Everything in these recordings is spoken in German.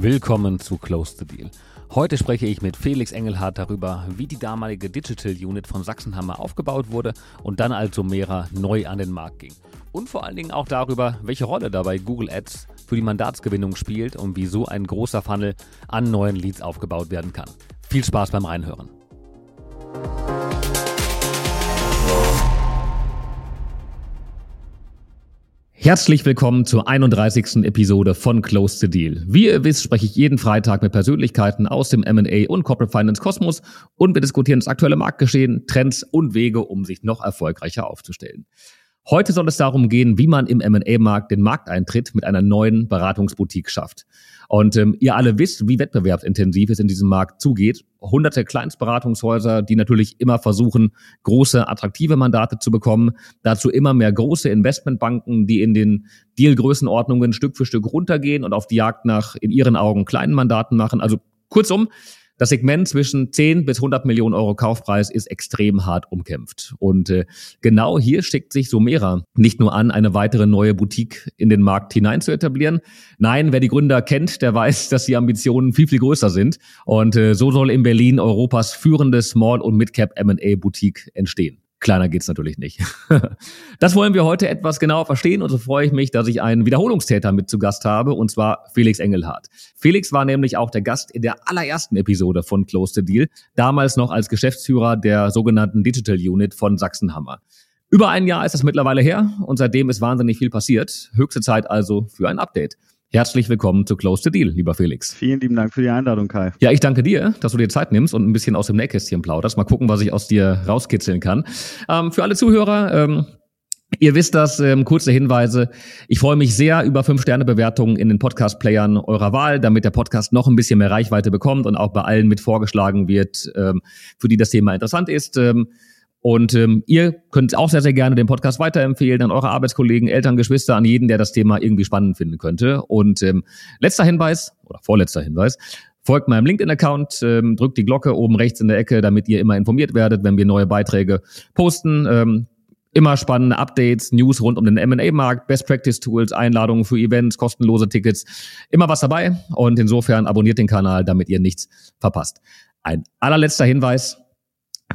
Willkommen zu Close the Deal. Heute spreche ich mit Felix Engelhardt darüber, wie die damalige Digital Unit von Sachsenhammer aufgebaut wurde und dann als Somera neu an den Markt ging. Und vor allen Dingen auch darüber, welche Rolle dabei Google Ads für die Mandatsgewinnung spielt und wie so ein großer Funnel an neuen Leads aufgebaut werden kann. Viel Spaß beim Reinhören. Herzlich willkommen zur 31. Episode von Close the Deal. Wie ihr wisst, spreche ich jeden Freitag mit Persönlichkeiten aus dem M&A und Corporate Finance Kosmos und wir diskutieren das aktuelle Marktgeschehen, Trends und Wege, um sich noch erfolgreicher aufzustellen. Heute soll es darum gehen, wie man im M&A-Markt den Markteintritt mit einer neuen Beratungsboutique schafft. Und ähm, ihr alle wisst, wie wettbewerbsintensiv es in diesem Markt zugeht. Hunderte Kleinstberatungshäuser, die natürlich immer versuchen, große, attraktive Mandate zu bekommen. Dazu immer mehr große Investmentbanken, die in den Dealgrößenordnungen Stück für Stück runtergehen und auf die Jagd nach in ihren Augen kleinen Mandaten machen. Also kurzum, das Segment zwischen 10 bis 100 Millionen Euro Kaufpreis ist extrem hart umkämpft. Und äh, genau hier steckt sich Somera nicht nur an, eine weitere neue Boutique in den Markt hinein zu etablieren. Nein, wer die Gründer kennt, der weiß, dass die Ambitionen viel, viel größer sind. Und äh, so soll in Berlin Europas führende Small- und Mid-Cap M&A Boutique entstehen. Kleiner geht's natürlich nicht. Das wollen wir heute etwas genauer verstehen und so freue ich mich, dass ich einen Wiederholungstäter mit zu Gast habe und zwar Felix Engelhardt. Felix war nämlich auch der Gast in der allerersten Episode von Close the Deal, damals noch als Geschäftsführer der sogenannten Digital Unit von Sachsenhammer. Über ein Jahr ist es mittlerweile her und seitdem ist wahnsinnig viel passiert. Höchste Zeit also für ein Update. Herzlich willkommen zu Close the Deal, lieber Felix. Vielen lieben Dank für die Einladung, Kai. Ja, ich danke dir, dass du dir Zeit nimmst und ein bisschen aus dem Nähkästchen plauderst. Mal gucken, was ich aus dir rauskitzeln kann. Ähm, für alle Zuhörer, ähm, Ihr wisst das, ähm, kurze Hinweise. Ich freue mich sehr über Fünf-Sterne-Bewertungen in den Podcast-Playern eurer Wahl, damit der Podcast noch ein bisschen mehr Reichweite bekommt und auch bei allen mit vorgeschlagen wird, ähm, für die das Thema interessant ist. Ähm, und ähm, ihr könnt auch sehr, sehr gerne den Podcast weiterempfehlen an eure Arbeitskollegen, Eltern, Geschwister, an jeden, der das Thema irgendwie spannend finden könnte. Und ähm, letzter Hinweis oder vorletzter Hinweis. Folgt meinem LinkedIn-Account, ähm, drückt die Glocke oben rechts in der Ecke, damit ihr immer informiert werdet, wenn wir neue Beiträge posten. Ähm, immer spannende Updates, News rund um den M&A-Markt, Best Practice Tools, Einladungen für Events, kostenlose Tickets, immer was dabei. Und insofern abonniert den Kanal, damit ihr nichts verpasst. Ein allerletzter Hinweis.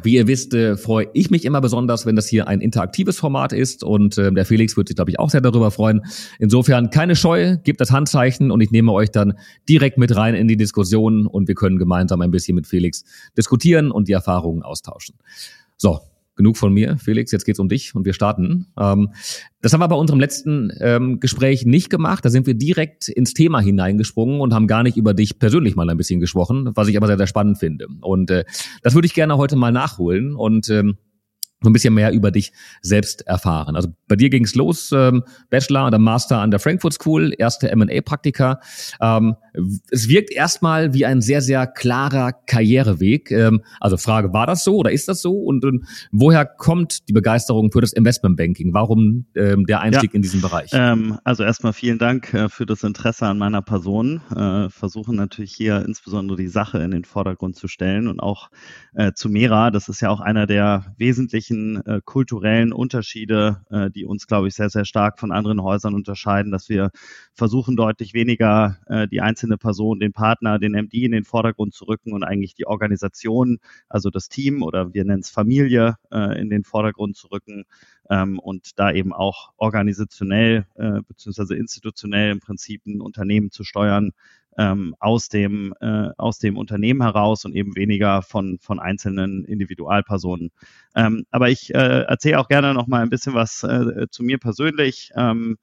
Wie ihr wisst, äh, freue ich mich immer besonders, wenn das hier ein interaktives Format ist und äh, der Felix wird sich, glaube ich, auch sehr darüber freuen. Insofern keine Scheu, gebt das Handzeichen und ich nehme euch dann direkt mit rein in die Diskussion und wir können gemeinsam ein bisschen mit Felix diskutieren und die Erfahrungen austauschen. So, genug von mir, Felix, jetzt geht's um dich und wir starten. Ähm, das haben wir bei unserem letzten ähm, Gespräch nicht gemacht. Da sind wir direkt ins Thema hineingesprungen und haben gar nicht über dich persönlich mal ein bisschen gesprochen, was ich aber sehr, sehr spannend finde. Und äh, das würde ich gerne heute mal nachholen und ähm, so ein bisschen mehr über dich selbst erfahren. Also bei dir ging es los, ähm, Bachelor oder Master an der Frankfurt School, erste M&A-Praktika. Ähm, es wirkt erstmal wie ein sehr, sehr klarer Karriereweg. Ähm, also Frage, war das so oder ist das so? Und, und woher kommt die Begeisterung für das Investmentbanking? Warum ähm, der Einstieg ja, in diesen Bereich? Ähm, also erstmal vielen Dank äh, für das Interesse an meiner Person. Äh, versuchen natürlich hier insbesondere die Sache in den Vordergrund zu stellen und auch äh, zu Mera. Das ist ja auch einer der wesentlichen wesentlichen äh, kulturellen Unterschiede, äh, die uns, glaube ich, sehr, sehr stark von anderen Häusern unterscheiden, dass wir versuchen, deutlich weniger äh, die einzelne Person, den Partner, den MD in den Vordergrund zu rücken und eigentlich die Organisation, also das Team oder wir nennen es Familie, äh, in den Vordergrund zu rücken ähm, und da eben auch organisationell äh, bzw. institutionell im Prinzip ein Unternehmen zu steuuen, ähm, aus dem äh, aus dem Unternehmen heraus und eben weniger von von einzelnen Individualpersonen. Ähm, aber ich äh, erzähle auch gerne noch mal ein bisschen was äh, zu mir persönlich. Ähm,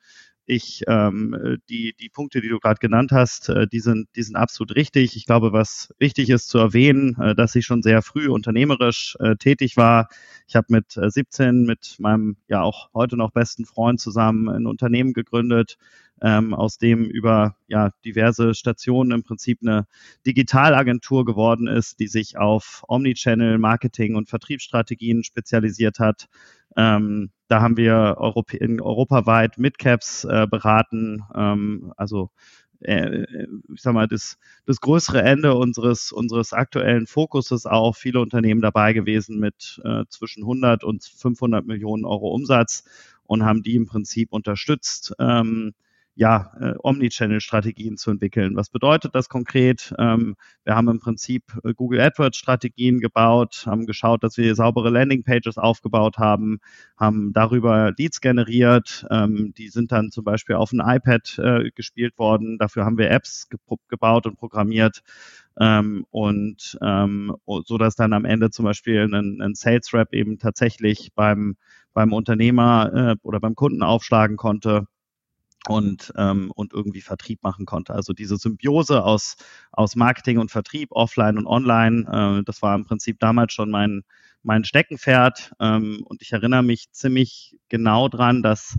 ich ähm, die die Punkte, die du gerade genannt hast, äh, die sind die sind absolut richtig. Ich glaube, was wichtig ist zu erwähnen, äh, dass ich schon sehr früh unternehmerisch äh, tätig war. Ich habe mit äh, 17 mit meinem ja auch heute noch besten Freund zusammen ein Unternehmen gegründet, ähm, aus dem über ja, diverse Stationen im Prinzip eine Digitalagentur geworden ist, die sich auf Omnichannel, Marketing und Vertriebsstrategien spezialisiert hat. Ähm, da haben wir Europä in europaweit Midcaps äh, beraten, ähm, also äh, ich sag mal, das, das größere Ende unseres, unseres aktuellen Fokuses auch viele Unternehmen dabei gewesen mit äh, zwischen 100 und 500 Millionen Euro Umsatz und haben die im Prinzip unterstützt, ähm, ja, äh, Omnichannel-Strategien zu entwickeln. Was bedeutet das konkret? Ähm, wir haben im Prinzip äh, Google AdWords-Strategien gebaut, haben geschaut, dass wir saubere Landing-Pages aufgebaut haben, haben darüber Leads generiert. Ähm, die sind dann zum Beispiel auf ein iPad äh, gespielt worden. Dafür haben wir Apps ge gebaut und programmiert. Ähm, und ähm, so dass dann am Ende zum Beispiel ein, ein Sales Rep eben tatsächlich beim beim Unternehmer äh, oder beim Kunden aufschlagen konnte und, ähm, und irgendwie Vertrieb machen konnte. Also diese Symbiose aus, aus Marketing und Vertrieb, offline und online, äh, das war im Prinzip damals schon mein, mein Steckenpferd. Ähm, und ich erinnere mich ziemlich genau dran, dass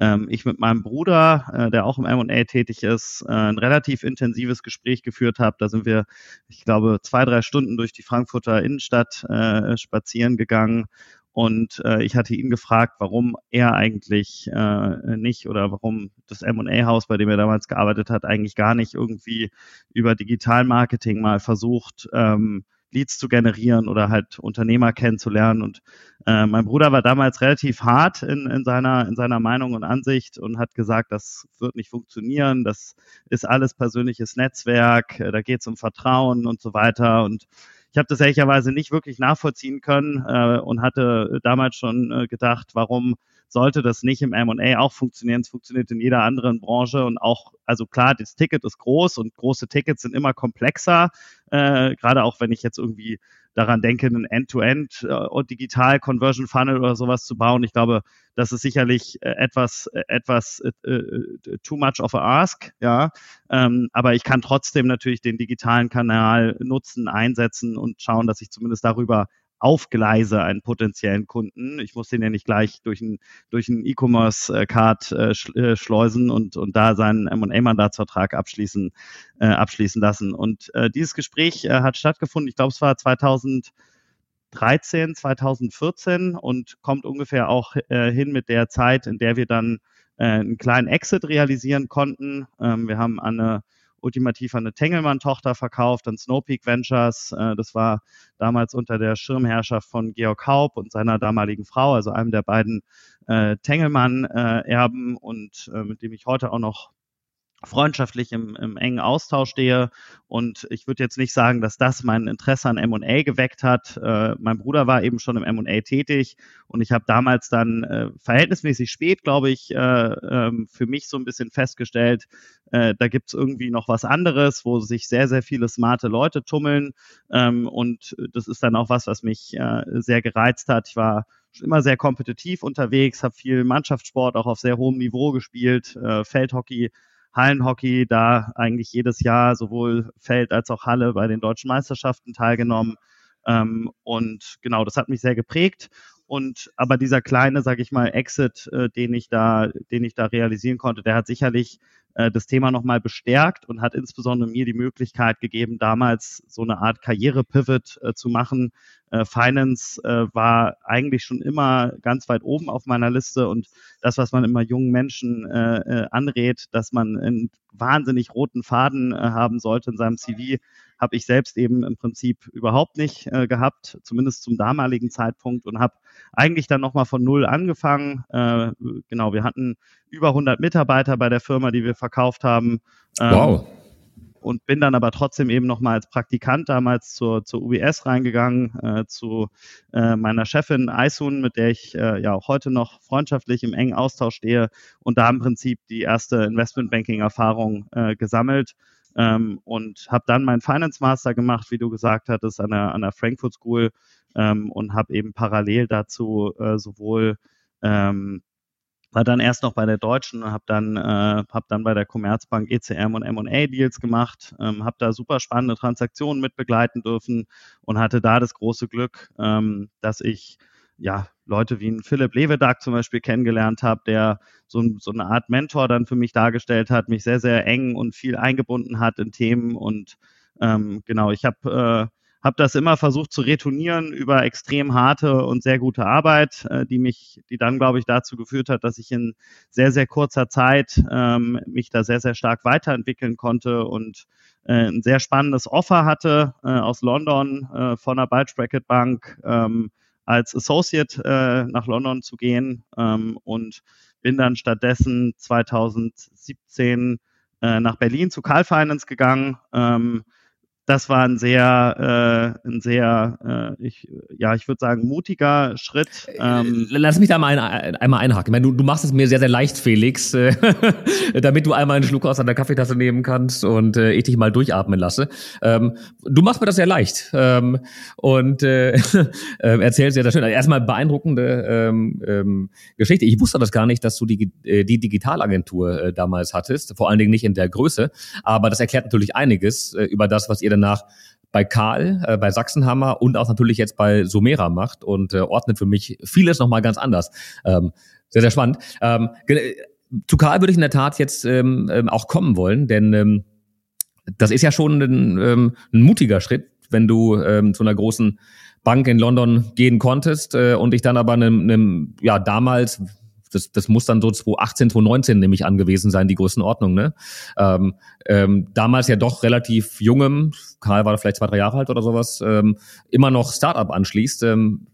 ähm, ich mit meinem Bruder, äh, der auch im M&A tätig ist, äh, ein relativ intensives Gespräch geführt habe. Da sind wir, ich glaube, zwei, drei Stunden durch die Frankfurter Innenstadt äh, spazieren gegangen und äh, ich hatte ihn gefragt, warum er eigentlich äh, nicht oder warum das M&A-Haus, bei dem er damals gearbeitet hat, eigentlich gar nicht irgendwie über Digitalmarketing mal versucht, ähm, Leads zu generieren oder halt Unternehmer kennenzulernen. Und äh, mein Bruder war damals relativ hart in, in, seiner, in seiner Meinung und Ansicht und hat gesagt, das wird nicht funktionieren, das ist alles persönliches Netzwerk, da geht es um Vertrauen und so weiter. Und ich habe das ehrlicherweise nicht wirklich nachvollziehen können äh, und hatte damals schon äh, gedacht, warum sollte das nicht im M&A auch funktionieren? Es funktioniert in jeder anderen Branche und auch, also klar, das Ticket ist groß und große Tickets sind immer komplexer, äh, gerade auch wenn ich jetzt irgendwie daran denke, einen End-to-End äh, digital Conversion Funnel oder sowas zu bauen. Ich glaube, das ist sicherlich äh, etwas, äh, etwas äh, äh, too much of a ask, ja. Ähm, aber ich kann trotzdem natürlich den digitalen Kanal nutzen, einsetzen und schauen, dass ich zumindest darüber aufgleise einen potenziellen Kunden. Ich muss den ja nicht gleich durch einen durch einen E-Commerce-Card äh, äh, schleusen und, und da seinen M&A-Mandatsvertrag abschließen, äh, abschließen lassen. Und äh, dieses Gespräch äh, hat stattgefunden, ich glaube, es war 2013, 2014 und kommt ungefähr auch äh, hin mit der Zeit, in der wir dann äh, einen kleinen Exit realisieren konnten. Ähm, wir haben eine ultimativ an eine Tengelmann-Tochter verkauft, an Snowpeak Ventures. Äh, das war damals unter der Schirmherrschaft von Georg Haupt und seiner damaligen Frau, also einem der beiden äh, Tengelmann-Erben und äh, mit dem ich heute auch noch freundschaftlich im, im engen Austausch stehe. Und ich würde jetzt nicht sagen, dass das mein Interesse an M&A geweckt hat. Äh, mein Bruder war eben schon im M&A tätig und ich habe damals dann äh, verhältnismäßig spät, glaube ich, äh, ähm, für mich so ein bisschen festgestellt, äh, da gibt's irgendwie noch was anderes, wo sich sehr, sehr viele smarte Leute tummeln. Ähm, und das ist dann auch was, was mich äh, sehr gereizt hat. Ich war immer sehr kompetitiv unterwegs, habe viel Mannschaftssport auch auf sehr hohem Niveau gespielt, äh, Feldhockey Hallenhockey da eigentlich jedes Jahr sowohl Feld als auch Halle bei den deutschen Meisterschaften teilgenommen. Ähm, und genau, das hat mich sehr geprägt. Und aber dieser kleine, sage ich mal, Exit, äh, den ich da, den ich da realisieren konnte, der hat sicherlich äh, das Thema nochmal bestärkt und hat insbesondere mir die Möglichkeit gegeben, damals so eine Art Karriere-Pivot äh, zu machen. Äh, Finance äh, war eigentlich schon immer ganz weit oben auf meiner Liste und das, was man immer jungen Menschen äh, äh, anrät, dass man einen wahnsinnig roten Faden haben sollte in seinem CV, habe ich selbst eben im Prinzip überhaupt nicht äh, gehabt, zumindest zum damaligen Zeitpunkt und habe eigentlich dann nochmal von Null angefangen. Äh, genau, wir hatten über 100 Mitarbeiter bei der Firma, die wir verkauft haben. Ähm, wow. Und bin dann aber trotzdem eben nochmal als Praktikant damals zur, zur UBS reingegangen, äh, zu äh, meiner Chefin Aisun, mit der ich äh, ja auch heute noch freundschaftlich im engen Austausch stehe und da im Prinzip die erste Investmentbanking-Erfahrung äh, gesammelt ähm, und habe dann meinen Finance Master gemacht, wie du gesagt hattest, an der, an der Frankfurt School ähm, und habe eben parallel dazu äh, sowohl ähm, war dann erst noch bei der Deutschen und habe dann, äh, hab dann bei der Commerzbank ECM und M&A Deals gemacht, ähm, habe da super spannende Transaktionen mit begleiten dürfen und hatte da das große Glück, ähm, dass ich ja, Leute wie ein Philipp Levedag zum Beispiel kennengelernt habe, der so, so, eine Art Mentor dann für mich dargestellt hat, mich sehr, sehr eng und viel eingebunden hat in Themen. Und ähm, genau, ich habe äh, hab das immer versucht zu retournieren über extrem harte und sehr gute Arbeit, äh, die mich, die dann, glaube ich, dazu geführt hat, dass ich in sehr, sehr kurzer Zeit ähm, mich da sehr, sehr stark weiterentwickeln konnte und äh, ein sehr spannendes Offer hatte äh, aus London äh, von der Bulge Bracket Bank. Ähm, als Associate äh, nach London zu gehen ähm, und bin dann stattdessen 2017 äh, nach Berlin zu Carl Finance gegangen. Ähm, das war ein sehr, äh, ein sehr, äh, ich, ja, ich würde sagen, mutiger Schritt. Ähm, Lass mich da mal ein, einmal einhaken. Ich meine, du, du machst es mir sehr, sehr leicht, Felix, äh, damit du einmal einen Schluck aus deiner Kaffeetasse nehmen kannst und äh, ich dich mal durchatmen lasse. Ähm, du machst mir das sehr leicht ähm, und äh, äh, erzählst sehr, sehr schön. Also erstmal beeindruckende ähm, ähm, Geschichte. Ich wusste das gar nicht, dass du die, äh, die Digitalagentur äh, damals hattest, vor allen Dingen nicht in der Größe, aber das erklärt natürlich einiges äh, über das, was ihr danach bei Karl, äh, bei Sachsenhammer und auch natürlich jetzt bei Sumera macht und äh, ordnet für mich vieles nochmal ganz anders. Ähm, sehr, sehr spannend. Ähm, zu Karl würde ich in der Tat jetzt ähm, ähm, auch kommen wollen, denn ähm, das ist ja schon ein, ähm, ein mutiger Schritt, wenn du ähm, zu einer großen Bank in London gehen konntest äh, und dich dann aber einem, einem ja damals das, das muss dann so 2018, 2019 nämlich angewiesen sein, die Größenordnung. Ne? Ähm, ähm, damals ja doch relativ jungem, Karl war vielleicht zwei, drei Jahre alt oder sowas, ähm, immer noch Startup anschließt. Ähm,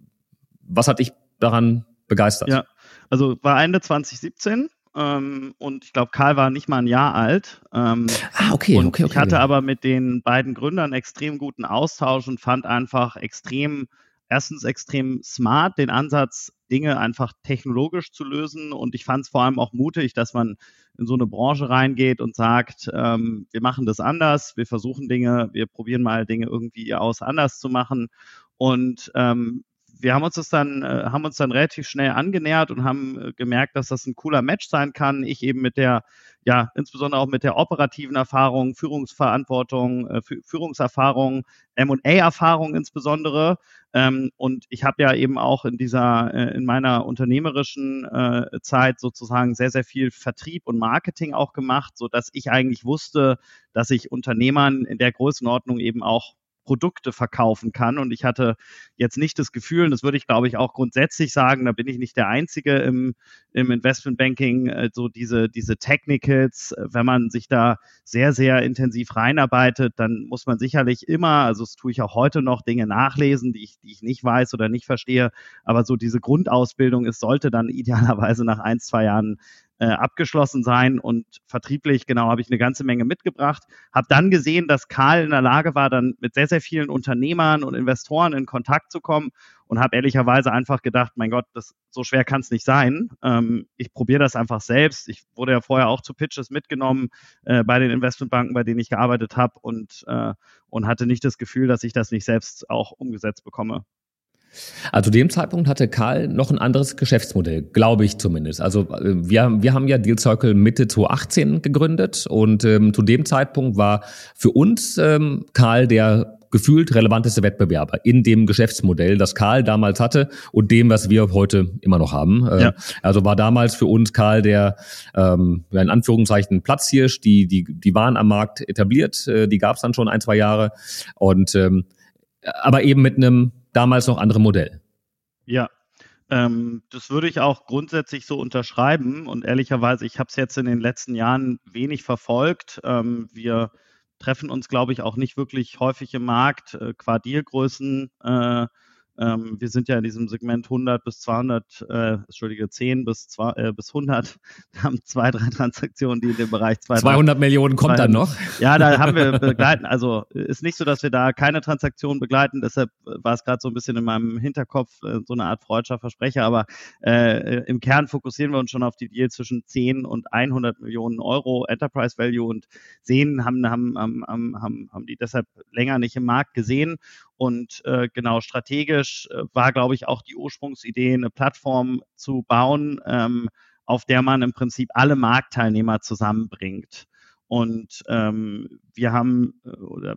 was hat dich daran begeistert? Ja, also war Ende 2017 ähm, und ich glaube, Karl war nicht mal ein Jahr alt. Ähm, ah, okay, und okay, okay. Ich hatte aber mit den beiden Gründern extrem guten Austausch und fand einfach extrem erstens extrem smart, den Ansatz, Dinge einfach technologisch zu lösen. Und ich fand es vor allem auch mutig, dass man in so eine Branche reingeht und sagt, ähm, wir machen das anders, wir versuchen Dinge, wir probieren mal Dinge irgendwie aus anders zu machen. Und ähm, wir haben uns das dann, äh, haben uns dann relativ schnell angenähert und haben äh, gemerkt, dass das ein cooler Match sein kann. Ich eben mit der, ja, insbesondere auch mit der operativen Erfahrung, Führungsverantwortung, äh, Führungserfahrung, M&A-Erfahrung insbesondere. Ähm, und ich habe ja eben auch in dieser, in meiner unternehmerischen Zeit sozusagen sehr, sehr viel Vertrieb und Marketing auch gemacht, so dass ich eigentlich wusste, dass ich Unternehmern in der Größenordnung eben auch Produkte verkaufen kann. Und ich hatte jetzt nicht das Gefühl, und das würde ich glaube ich auch grundsätzlich sagen, da bin ich nicht der Einzige im, im Investmentbanking, äh, so diese, diese Technicals, wenn man sich da sehr, sehr intensiv reinarbeitet, dann muss man sicherlich immer, also das tue ich auch heute noch, Dinge nachlesen, die ich, die ich nicht weiß oder nicht verstehe. Aber so diese Grundausbildung, es sollte dann idealerweise nach ein, zwei Jahren äh, abgeschlossen sein und vertrieblich, genau, habe ich eine ganze Menge mitgebracht. Habe dann gesehen, dass Karl in der Lage war, dann mit sehr, sehr vielen Unternehmern und Investoren in Kontakt zu kommen und habe ehrlicherweise einfach gedacht, mein Gott, das, so schwer kann es nicht sein. Ähm, ich probiere das einfach selbst. Ich wurde ja vorher auch zu Pitches mitgenommen äh, bei den Investmentbanken, bei denen ich gearbeitet habe und, äh, und hatte nicht das Gefühl, dass ich das nicht selbst auch umgesetzt bekomme. Also zu dem Zeitpunkt hatte Karl noch ein anderes Geschäftsmodell, glaube ich zumindest. Also äh, wir, wir haben ja Deal Circle Mitte 2018 gegründet und ähm, zu dem Zeitpunkt war für uns ähm, Karl der gefühlt relevanteste Wettbewerber in dem Geschäftsmodell, das Karl damals hatte und dem, was wir heute immer noch haben. Äh, ja. Also war damals für uns Karl der ähm, in Anführungszeichen Platzhirsch, die, die, die waren am Markt etabliert, äh, die gab es dann schon ein, zwei Jahre und ähm, aber eben mit einem damals noch andere Modell. Ja, ähm, das würde ich auch grundsätzlich so unterschreiben. Und ehrlicherweise, ich habe es jetzt in den letzten Jahren wenig verfolgt. Ähm, wir treffen uns, glaube ich, auch nicht wirklich häufig im Markt. Äh, Dealgrößen äh, ähm, wir sind ja in diesem Segment 100 bis 200, äh, Entschuldige, 10 bis, 2, äh, bis 100. Wir haben zwei, drei Transaktionen, die in dem Bereich 200, 200 Millionen kommt 200, dann noch. Ja, da haben wir begleiten. Also ist nicht so, dass wir da keine Transaktionen begleiten. Deshalb war es gerade so ein bisschen in meinem Hinterkopf äh, so eine Art freudscher Versprecher. Aber äh, im Kern fokussieren wir uns schon auf die Deals zwischen 10 und 100 Millionen Euro Enterprise Value und sehen, haben, haben, haben, haben, haben die deshalb länger nicht im Markt gesehen und äh, genau strategisch äh, war, glaube ich, auch die Ursprungsidee, eine Plattform zu bauen, ähm, auf der man im Prinzip alle Marktteilnehmer zusammenbringt. Und ähm, wir haben äh, oder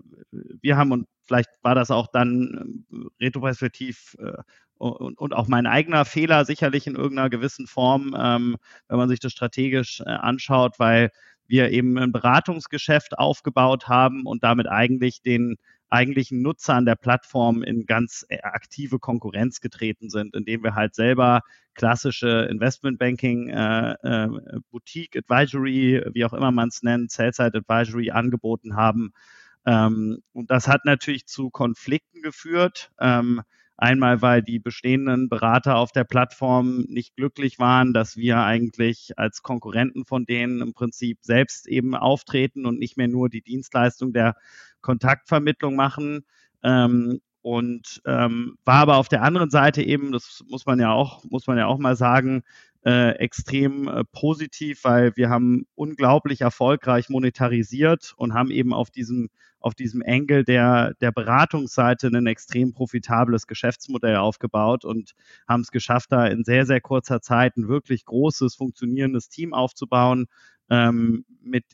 wir haben und vielleicht war das auch dann äh, retroperspektiv äh, und, und auch mein eigener Fehler sicherlich in irgendeiner gewissen Form, ähm, wenn man sich das strategisch anschaut, weil wir eben ein Beratungsgeschäft aufgebaut haben und damit eigentlich den eigentlichen Nutzer an der Plattform in ganz äh, aktive Konkurrenz getreten sind, indem wir halt selber klassische Investmentbanking, äh, äh, Boutique Advisory, wie auch immer man es nennt, Sell-Side Advisory angeboten haben. Ähm, und das hat natürlich zu Konflikten geführt. Ähm, Einmal, weil die bestehenden Berater auf der Plattform nicht glücklich waren, dass wir eigentlich als Konkurrenten von denen im Prinzip selbst eben auftreten und nicht mehr nur die Dienstleistung der Kontaktvermittlung machen. Ähm, und ähm, war aber auf der anderen Seite eben, das muss man ja auch, muss man ja auch mal sagen, äh, extrem äh, positiv, weil wir haben unglaublich erfolgreich monetarisiert und haben eben auf diesem auf diesem Engel der, der Beratungsseite ein extrem profitables Geschäftsmodell aufgebaut und haben es geschafft, da in sehr, sehr kurzer Zeit ein wirklich großes, funktionierendes Team aufzubauen. Ähm, mit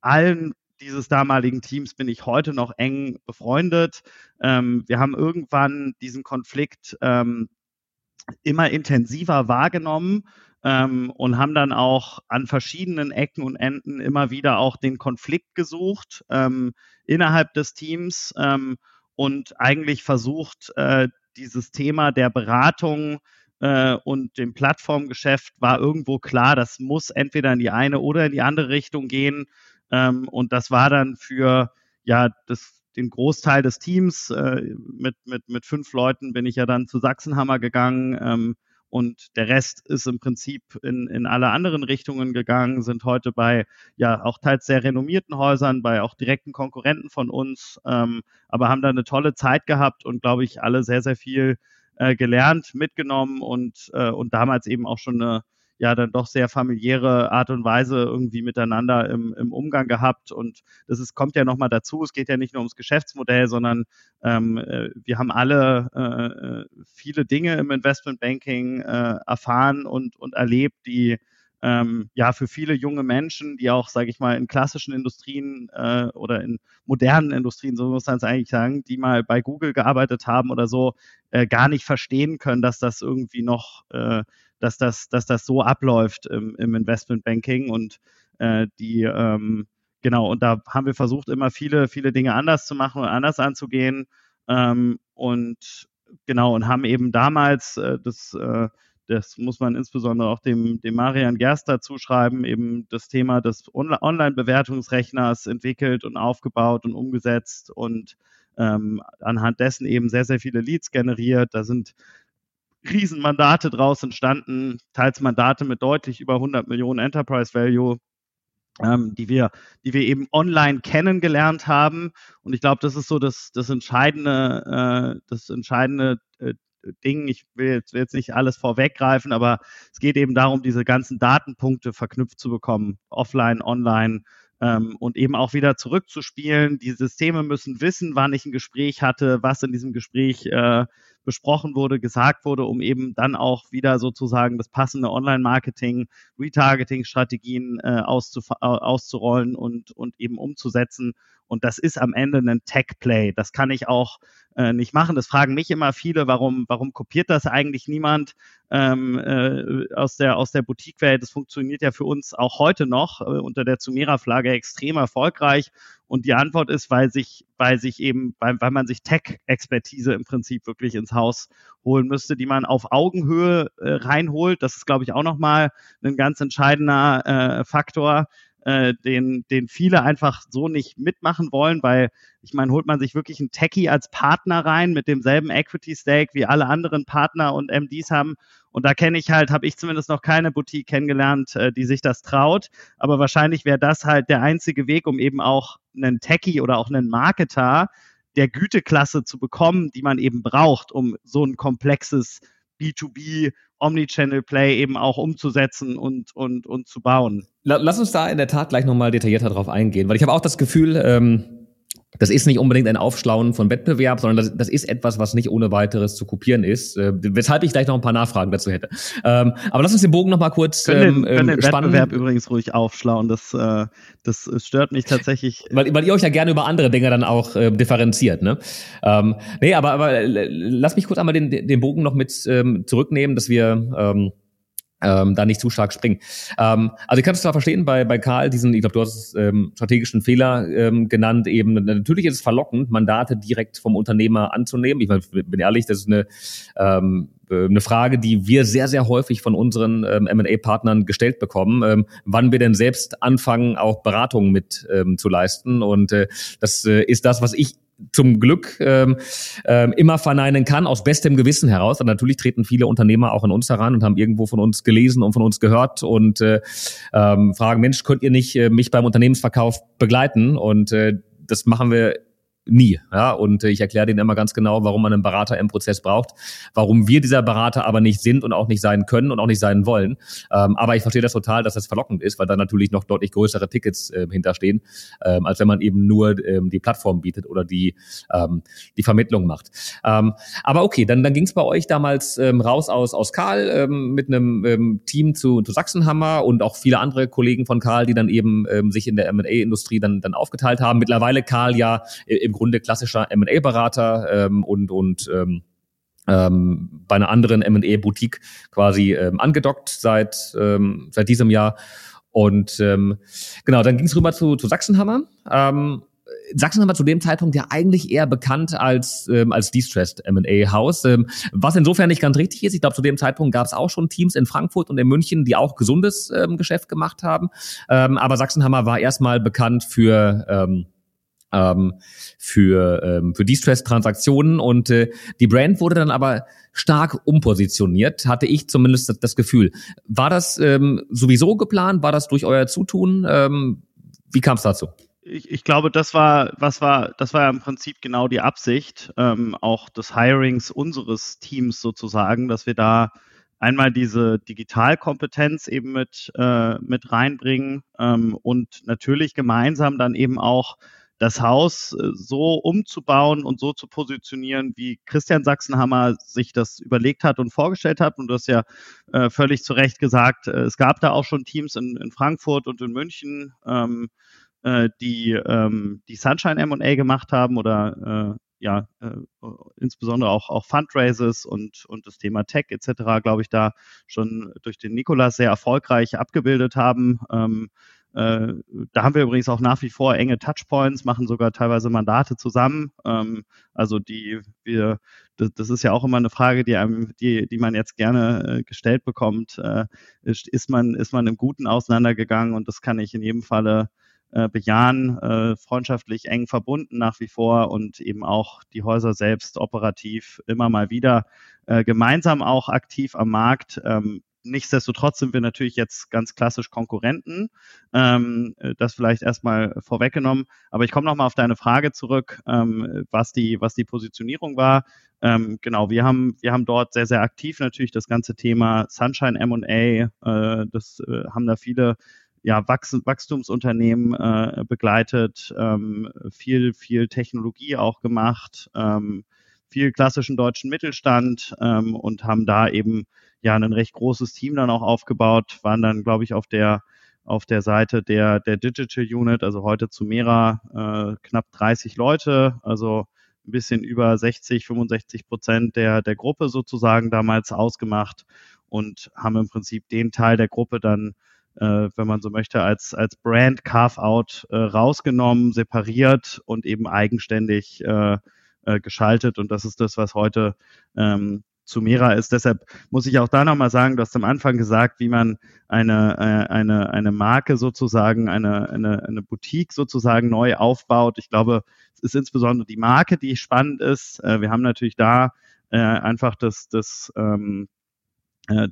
allen dieses damaligen Teams bin ich heute noch eng befreundet. Ähm, wir haben irgendwann diesen Konflikt ähm, immer intensiver wahrgenommen ähm, und haben dann auch an verschiedenen Ecken und Enden immer wieder auch den Konflikt gesucht ähm, innerhalb des Teams ähm, und eigentlich versucht, äh, dieses Thema der Beratung äh, und dem Plattformgeschäft war irgendwo klar, das muss entweder in die eine oder in die andere Richtung gehen. Ähm, und das war dann für ja das den Großteil des Teams äh, mit, mit, mit fünf Leuten bin ich ja dann zu Sachsenhammer gegangen, ähm, und der Rest ist im Prinzip in, in alle anderen Richtungen gegangen, sind heute bei ja auch teils sehr renommierten Häusern, bei auch direkten Konkurrenten von uns, ähm, aber haben da eine tolle Zeit gehabt und glaube ich alle sehr, sehr viel äh, gelernt, mitgenommen und, äh, und damals eben auch schon eine ja dann doch sehr familiäre Art und Weise irgendwie miteinander im, im Umgang gehabt. Und das ist, kommt ja nochmal dazu. Es geht ja nicht nur ums Geschäftsmodell, sondern ähm, äh, wir haben alle äh, äh, viele Dinge im Investmentbanking äh, erfahren und, und erlebt, die ähm, ja für viele junge Menschen, die auch, sage ich mal, in klassischen Industrien äh, oder in modernen Industrien, so muss man es eigentlich sagen, die mal bei Google gearbeitet haben oder so, äh, gar nicht verstehen können, dass das irgendwie noch äh, dass das, dass das so abläuft im, im Investmentbanking und äh, die ähm, genau, und da haben wir versucht, immer viele, viele Dinge anders zu machen und anders anzugehen. Ähm, und genau, und haben eben damals, äh, das, äh, das muss man insbesondere auch dem, dem Marian Gerster zuschreiben, eben das Thema des Online-Bewertungsrechners entwickelt und aufgebaut und umgesetzt und ähm, anhand dessen eben sehr, sehr viele Leads generiert. Da sind Riesenmandate draus entstanden, teils Mandate mit deutlich über 100 Millionen Enterprise Value, ähm, die wir, die wir eben online kennengelernt haben. Und ich glaube, das ist so das, das entscheidende, äh, das entscheidende äh, Ding. Ich will jetzt, nicht alles vorweggreifen, aber es geht eben darum, diese ganzen Datenpunkte verknüpft zu bekommen, offline, online. Ähm, und eben auch wieder zurückzuspielen. Die Systeme müssen wissen, wann ich ein Gespräch hatte, was in diesem Gespräch äh, besprochen wurde, gesagt wurde, um eben dann auch wieder sozusagen das passende Online-Marketing, Retargeting-Strategien äh, auszurollen und, und eben umzusetzen. Und das ist am Ende ein Tech-Play. Das kann ich auch äh, nicht machen. Das fragen mich immer viele, warum, warum kopiert das eigentlich niemand ähm, äh, aus der, aus der Boutique-Welt? Das funktioniert ja für uns auch heute noch äh, unter der Zumera-Flagge extrem erfolgreich. Und die Antwort ist, weil sich, weil sich eben, weil, weil man sich Tech-Expertise im Prinzip wirklich ins Haus holen müsste, die man auf Augenhöhe äh, reinholt. Das ist, glaube ich, auch nochmal ein ganz entscheidender äh, Faktor äh, den, den viele einfach so nicht mitmachen wollen, weil ich meine, holt man sich wirklich einen Techie als Partner rein mit demselben Equity Stake wie alle anderen Partner und MDs haben. Und da kenne ich halt, habe ich zumindest noch keine Boutique kennengelernt, äh, die sich das traut. Aber wahrscheinlich wäre das halt der einzige Weg, um eben auch einen Techie oder auch einen Marketer der Güteklasse zu bekommen, die man eben braucht, um so ein komplexes B2B Omnichannel Play eben auch umzusetzen und, und, und zu bauen. Lass uns da in der Tat gleich nochmal detaillierter drauf eingehen, weil ich habe auch das Gefühl, ähm, das ist nicht unbedingt ein Aufschlauen von Wettbewerb, sondern das, das ist etwas, was nicht ohne weiteres zu kopieren ist, äh, weshalb ich gleich noch ein paar Nachfragen dazu hätte. Ähm, aber lass uns den Bogen noch mal kurz ähm, können den, den spannen. Wettbewerb übrigens ruhig aufschlauen, das, äh, das stört mich tatsächlich. Weil, weil ihr euch ja gerne über andere Dinge dann auch äh, differenziert, ne? Ähm, nee, aber, aber lass mich kurz einmal den, den Bogen noch mit ähm, zurücknehmen, dass wir ähm, ähm, da nicht zu stark springen. Ähm, also ich kann es zwar verstehen bei, bei Karl, diesen, ich glaube, du hast es ähm, strategischen Fehler ähm, genannt, eben natürlich ist es verlockend, Mandate direkt vom Unternehmer anzunehmen. Ich bin ehrlich, das ist eine ähm, äh, eine Frage, die wir sehr, sehr häufig von unseren ähm, M&A-Partnern gestellt bekommen, ähm, wann wir denn selbst anfangen, auch Beratungen mit ähm, zu leisten. Und äh, das äh, ist das, was ich zum Glück ähm, ähm, immer verneinen kann, aus bestem Gewissen heraus. Und natürlich treten viele Unternehmer auch an uns heran und haben irgendwo von uns gelesen und von uns gehört und äh, ähm, fragen, Mensch, könnt ihr nicht äh, mich beim Unternehmensverkauf begleiten? Und äh, das machen wir nie. Ja, und ich erkläre denen immer ganz genau, warum man einen Berater im Prozess braucht, warum wir dieser Berater aber nicht sind und auch nicht sein können und auch nicht sein wollen. Ähm, aber ich verstehe das total, dass das verlockend ist, weil da natürlich noch deutlich größere Tickets äh, hinterstehen, ähm, als wenn man eben nur ähm, die Plattform bietet oder die, ähm, die Vermittlung macht. Ähm, aber okay, dann, dann ging es bei euch damals ähm, raus aus, aus Karl ähm, mit einem ähm, Team zu, zu Sachsenhammer und auch viele andere Kollegen von Karl, die dann eben ähm, sich in der M&A-Industrie dann, dann aufgeteilt haben. Mittlerweile Karl ja im Grunde klassischer M&A-Berater ähm, und, und ähm, ähm, bei einer anderen M&A-Boutique quasi ähm, angedockt seit, ähm, seit diesem Jahr. Und ähm, genau, dann ging es rüber zu, zu Sachsenhammer. Ähm, Sachsenhammer zu dem Zeitpunkt ja eigentlich eher bekannt als ähm, als Distressed M&A Haus, ähm, was insofern nicht ganz richtig ist. Ich glaube, zu dem Zeitpunkt gab es auch schon Teams in Frankfurt und in München, die auch gesundes ähm, Geschäft gemacht haben. Ähm, aber Sachsenhammer war erstmal bekannt für ähm, ähm, für, ähm, für Distress-Transaktionen und äh, die Brand wurde dann aber stark umpositioniert, hatte ich zumindest das, Gefühl. War das ähm, sowieso geplant? War das durch euer Zutun? Ähm, wie kam es dazu? Ich, ich, glaube, das war, was war, das war ja im Prinzip genau die Absicht, ähm, auch des Hirings unseres Teams sozusagen, dass wir da einmal diese Digitalkompetenz eben mit, äh, mit reinbringen ähm, und natürlich gemeinsam dann eben auch das Haus äh, so umzubauen und so zu positionieren, wie Christian Sachsenhammer sich das überlegt hat und vorgestellt hat. Und du hast ja äh, völlig zu Recht gesagt, äh, es gab da auch schon Teams in, in Frankfurt und in München, ähm, äh, die ähm, die Sunshine M&A gemacht haben oder äh, ja, äh, insbesondere auch, auch Fundraises und, und das Thema Tech etc., glaube ich, da schon durch den Nikolas sehr erfolgreich abgebildet haben. Ähm, äh, da haben wir übrigens auch nach wie vor enge Touchpoints, machen sogar teilweise Mandate zusammen. Ähm, also die wir, das, das, ist ja auch immer eine Frage, die einem, die, die man jetzt gerne äh, gestellt bekommt. Äh, ist, ist man ist man im Guten auseinandergegangen und das kann ich in jedem Falle äh, bejahen, äh, freundschaftlich eng verbunden nach wie vor und eben auch die Häuser selbst operativ immer mal wieder gemeinsam auch aktiv am Markt. Ähm, Nichtsdestotrotz sind wir natürlich jetzt ganz klassisch Konkurrenten. Ähm, das vielleicht erstmal vorweggenommen. Aber ich komme nochmal auf deine Frage zurück, ähm, was, die, was die Positionierung war. Ähm, genau, wir haben, wir haben dort sehr, sehr aktiv natürlich das ganze Thema Sunshine M&A. Äh, das äh, haben da viele ja, Wachs Wachstumsunternehmen äh, begleitet, ähm, viel, viel Technologie auch gemacht, ähm, viel klassischen deutschen Mittelstand ähm, und haben da eben ja ein recht großes Team dann auch aufgebaut, waren dann, glaube ich, auf der auf der Seite der, der Digital Unit, also heute zu Mera, äh, knapp 30 Leute, also ein bisschen über 60, 65 Prozent der, der Gruppe sozusagen damals ausgemacht und haben im Prinzip den Teil der Gruppe dann, äh, wenn man so möchte, als, als Brand Carve-out äh, rausgenommen, separiert und eben eigenständig äh, äh, geschaltet. Und das ist das, was heute ähm, zu Mera ist. Deshalb muss ich auch da nochmal sagen, du hast am Anfang gesagt, wie man eine, äh, eine, eine Marke sozusagen, eine, eine, eine Boutique sozusagen neu aufbaut. Ich glaube, es ist insbesondere die Marke, die spannend ist. Äh, wir haben natürlich da äh, einfach das, das, ähm,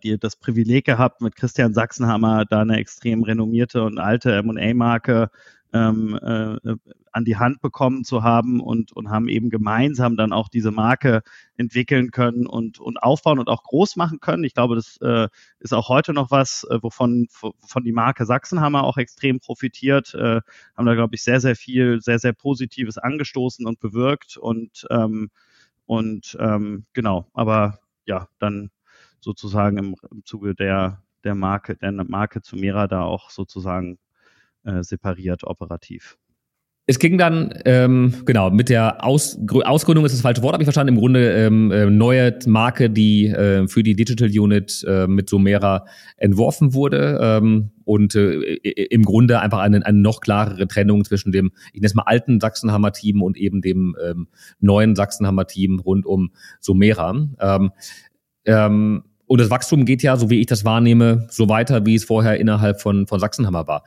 die das Privileg gehabt, mit Christian Sachsenhammer da eine extrem renommierte und alte M&A-Marke ähm, äh, an die Hand bekommen zu haben und, und haben eben gemeinsam dann auch diese Marke entwickeln können und, und aufbauen und auch groß machen können. Ich glaube, das äh, ist auch heute noch was, äh, wovon, wovon die Marke Sachsenhammer auch extrem profitiert. Äh, haben da, glaube ich, sehr, sehr viel, sehr, sehr Positives angestoßen und bewirkt und, ähm, und ähm, genau, aber ja, dann sozusagen im, im Zuge der, der Marke, der Marke zu Mera da auch sozusagen äh, separiert operativ. Es ging dann, ähm, genau, mit der Aus Ausgründung ist das falsche Wort, habe ich verstanden, im Grunde ähm, äh, neue Marke, die äh, für die Digital Unit äh, mit Sumera entworfen wurde ähm, und äh, im Grunde einfach eine, eine noch klarere Trennung zwischen dem, ich nenne es mal alten Sachsenhammer-Team und eben dem ähm, neuen Sachsenhammer-Team rund um Sumera. Ähm, ähm, und das Wachstum geht ja, so wie ich das wahrnehme, so weiter, wie es vorher innerhalb von, von Sachsenhammer war.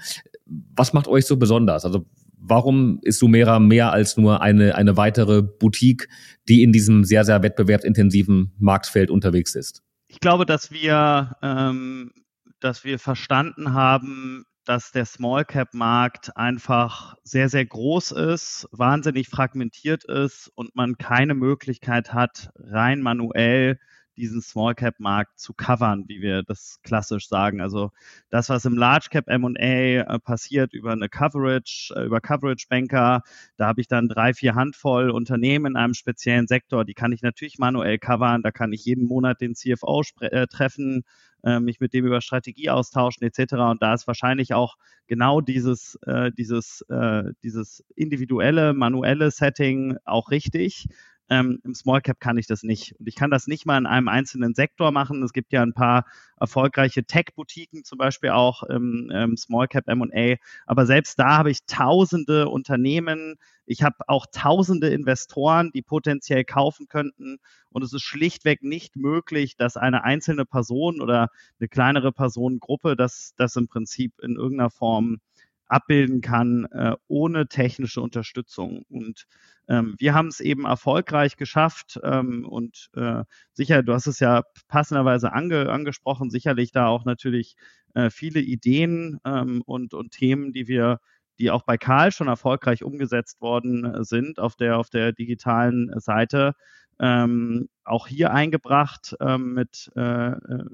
Was macht euch so besonders? Also warum ist Sumera mehr als nur eine, eine weitere Boutique, die in diesem sehr, sehr wettbewerbsintensiven Marktfeld unterwegs ist? Ich glaube, dass wir, ähm, dass wir verstanden haben, dass der Small Cap Markt einfach sehr, sehr groß ist, wahnsinnig fragmentiert ist und man keine Möglichkeit hat, rein manuell diesen Small Cap Markt zu covern, wie wir das klassisch sagen. Also das, was im Large Cap M&A äh, passiert über eine Coverage, äh, über Coverage Banker, da habe ich dann drei, vier Handvoll Unternehmen in einem speziellen Sektor, die kann ich natürlich manuell covern, da kann ich jeden Monat den CFO äh, treffen, äh, mich mit dem über Strategie austauschen etc. Und da ist wahrscheinlich auch genau dieses, äh, dieses, äh, dieses individuelle, manuelle Setting auch richtig. Ähm, Im Small Cap kann ich das nicht. Und ich kann das nicht mal in einem einzelnen Sektor machen. Es gibt ja ein paar erfolgreiche Tech-Boutiquen, zum Beispiel auch im, im Small Cap M&A. Aber selbst da habe ich tausende Unternehmen. Ich habe auch tausende Investoren, die potenziell kaufen könnten. Und es ist schlichtweg nicht möglich, dass eine einzelne Person oder eine kleinere Personengruppe das, das im Prinzip in irgendeiner Form abbilden kann äh, ohne technische Unterstützung. Und ähm, wir haben es eben erfolgreich geschafft ähm, und äh, sicher, du hast es ja passenderweise ange angesprochen, sicherlich da auch natürlich äh, viele Ideen ähm, und, und Themen, die wir die auch bei Karl schon erfolgreich umgesetzt worden äh, sind auf der auf der digitalen Seite ähm, auch hier eingebracht ähm, mit äh, äh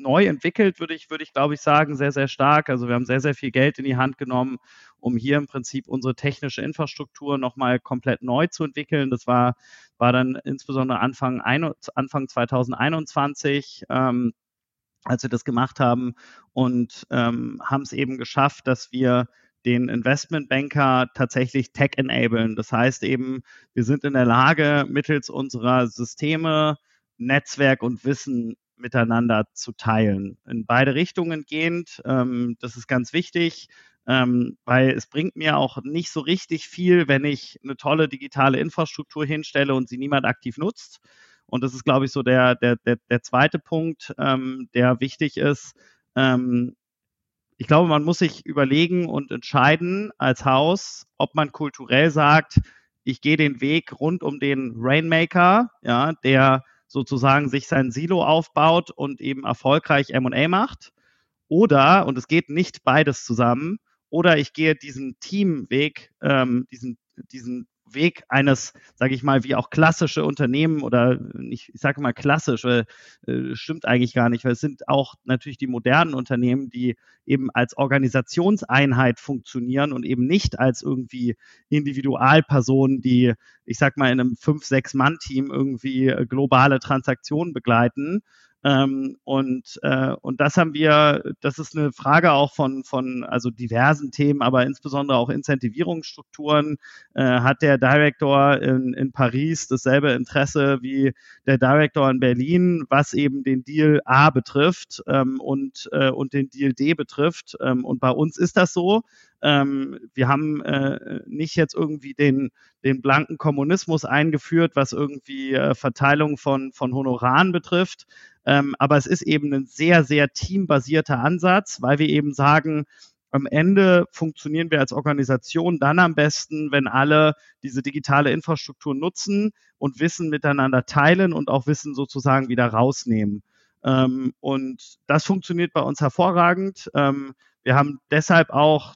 neu entwickelt, würde ich, würde ich glaube ich sagen, sehr, sehr stark. Also wir haben sehr, sehr viel Geld in die Hand genommen, um hier im Prinzip unsere technische Infrastruktur nochmal komplett neu zu entwickeln. Das war, war dann insbesondere Anfang, Anfang 2021. Ähm, als wir das gemacht haben und ähm, haben es eben geschafft, dass wir den Investmentbanker tatsächlich tech-enablen. Das heißt eben, wir sind in der Lage, mittels unserer Systeme, Netzwerk und Wissen miteinander zu teilen. In beide Richtungen gehend. Ähm, das ist ganz wichtig, ähm, weil es bringt mir auch nicht so richtig viel, wenn ich eine tolle digitale Infrastruktur hinstelle und sie niemand aktiv nutzt. Und das ist, glaube ich, so der, der, der, der zweite Punkt, ähm, der wichtig ist. Ähm, ich glaube, man muss sich überlegen und entscheiden als Haus, ob man kulturell sagt, ich gehe den Weg rund um den Rainmaker, ja, der sozusagen sich sein Silo aufbaut und eben erfolgreich M&A macht. Oder, und es geht nicht beides zusammen, oder ich gehe diesen Teamweg, ähm, diesen, diesen Weg eines, sage ich mal, wie auch klassische Unternehmen oder ich, ich sage mal klassisch, weil äh, stimmt eigentlich gar nicht, weil es sind auch natürlich die modernen Unternehmen, die eben als Organisationseinheit funktionieren und eben nicht als irgendwie Individualpersonen, die, ich sag mal, in einem fünf, sechs Mann-Team irgendwie äh, globale Transaktionen begleiten, ähm, und, äh, und das haben wir, das ist eine Frage auch von, von also diversen Themen, aber insbesondere auch Incentivierungsstrukturen. Äh, hat der Director in, in Paris dasselbe Interesse wie der Director in Berlin, was eben den Deal A betrifft ähm, und, äh, und den Deal D betrifft. Ähm, und bei uns ist das so. Ähm, wir haben äh, nicht jetzt irgendwie den, den blanken Kommunismus eingeführt, was irgendwie äh, Verteilung von, von Honoraren betrifft. Ähm, aber es ist eben ein sehr, sehr teambasierter Ansatz, weil wir eben sagen, am Ende funktionieren wir als Organisation dann am besten, wenn alle diese digitale Infrastruktur nutzen und Wissen miteinander teilen und auch Wissen sozusagen wieder rausnehmen. Ähm, und das funktioniert bei uns hervorragend. Ähm, wir haben deshalb auch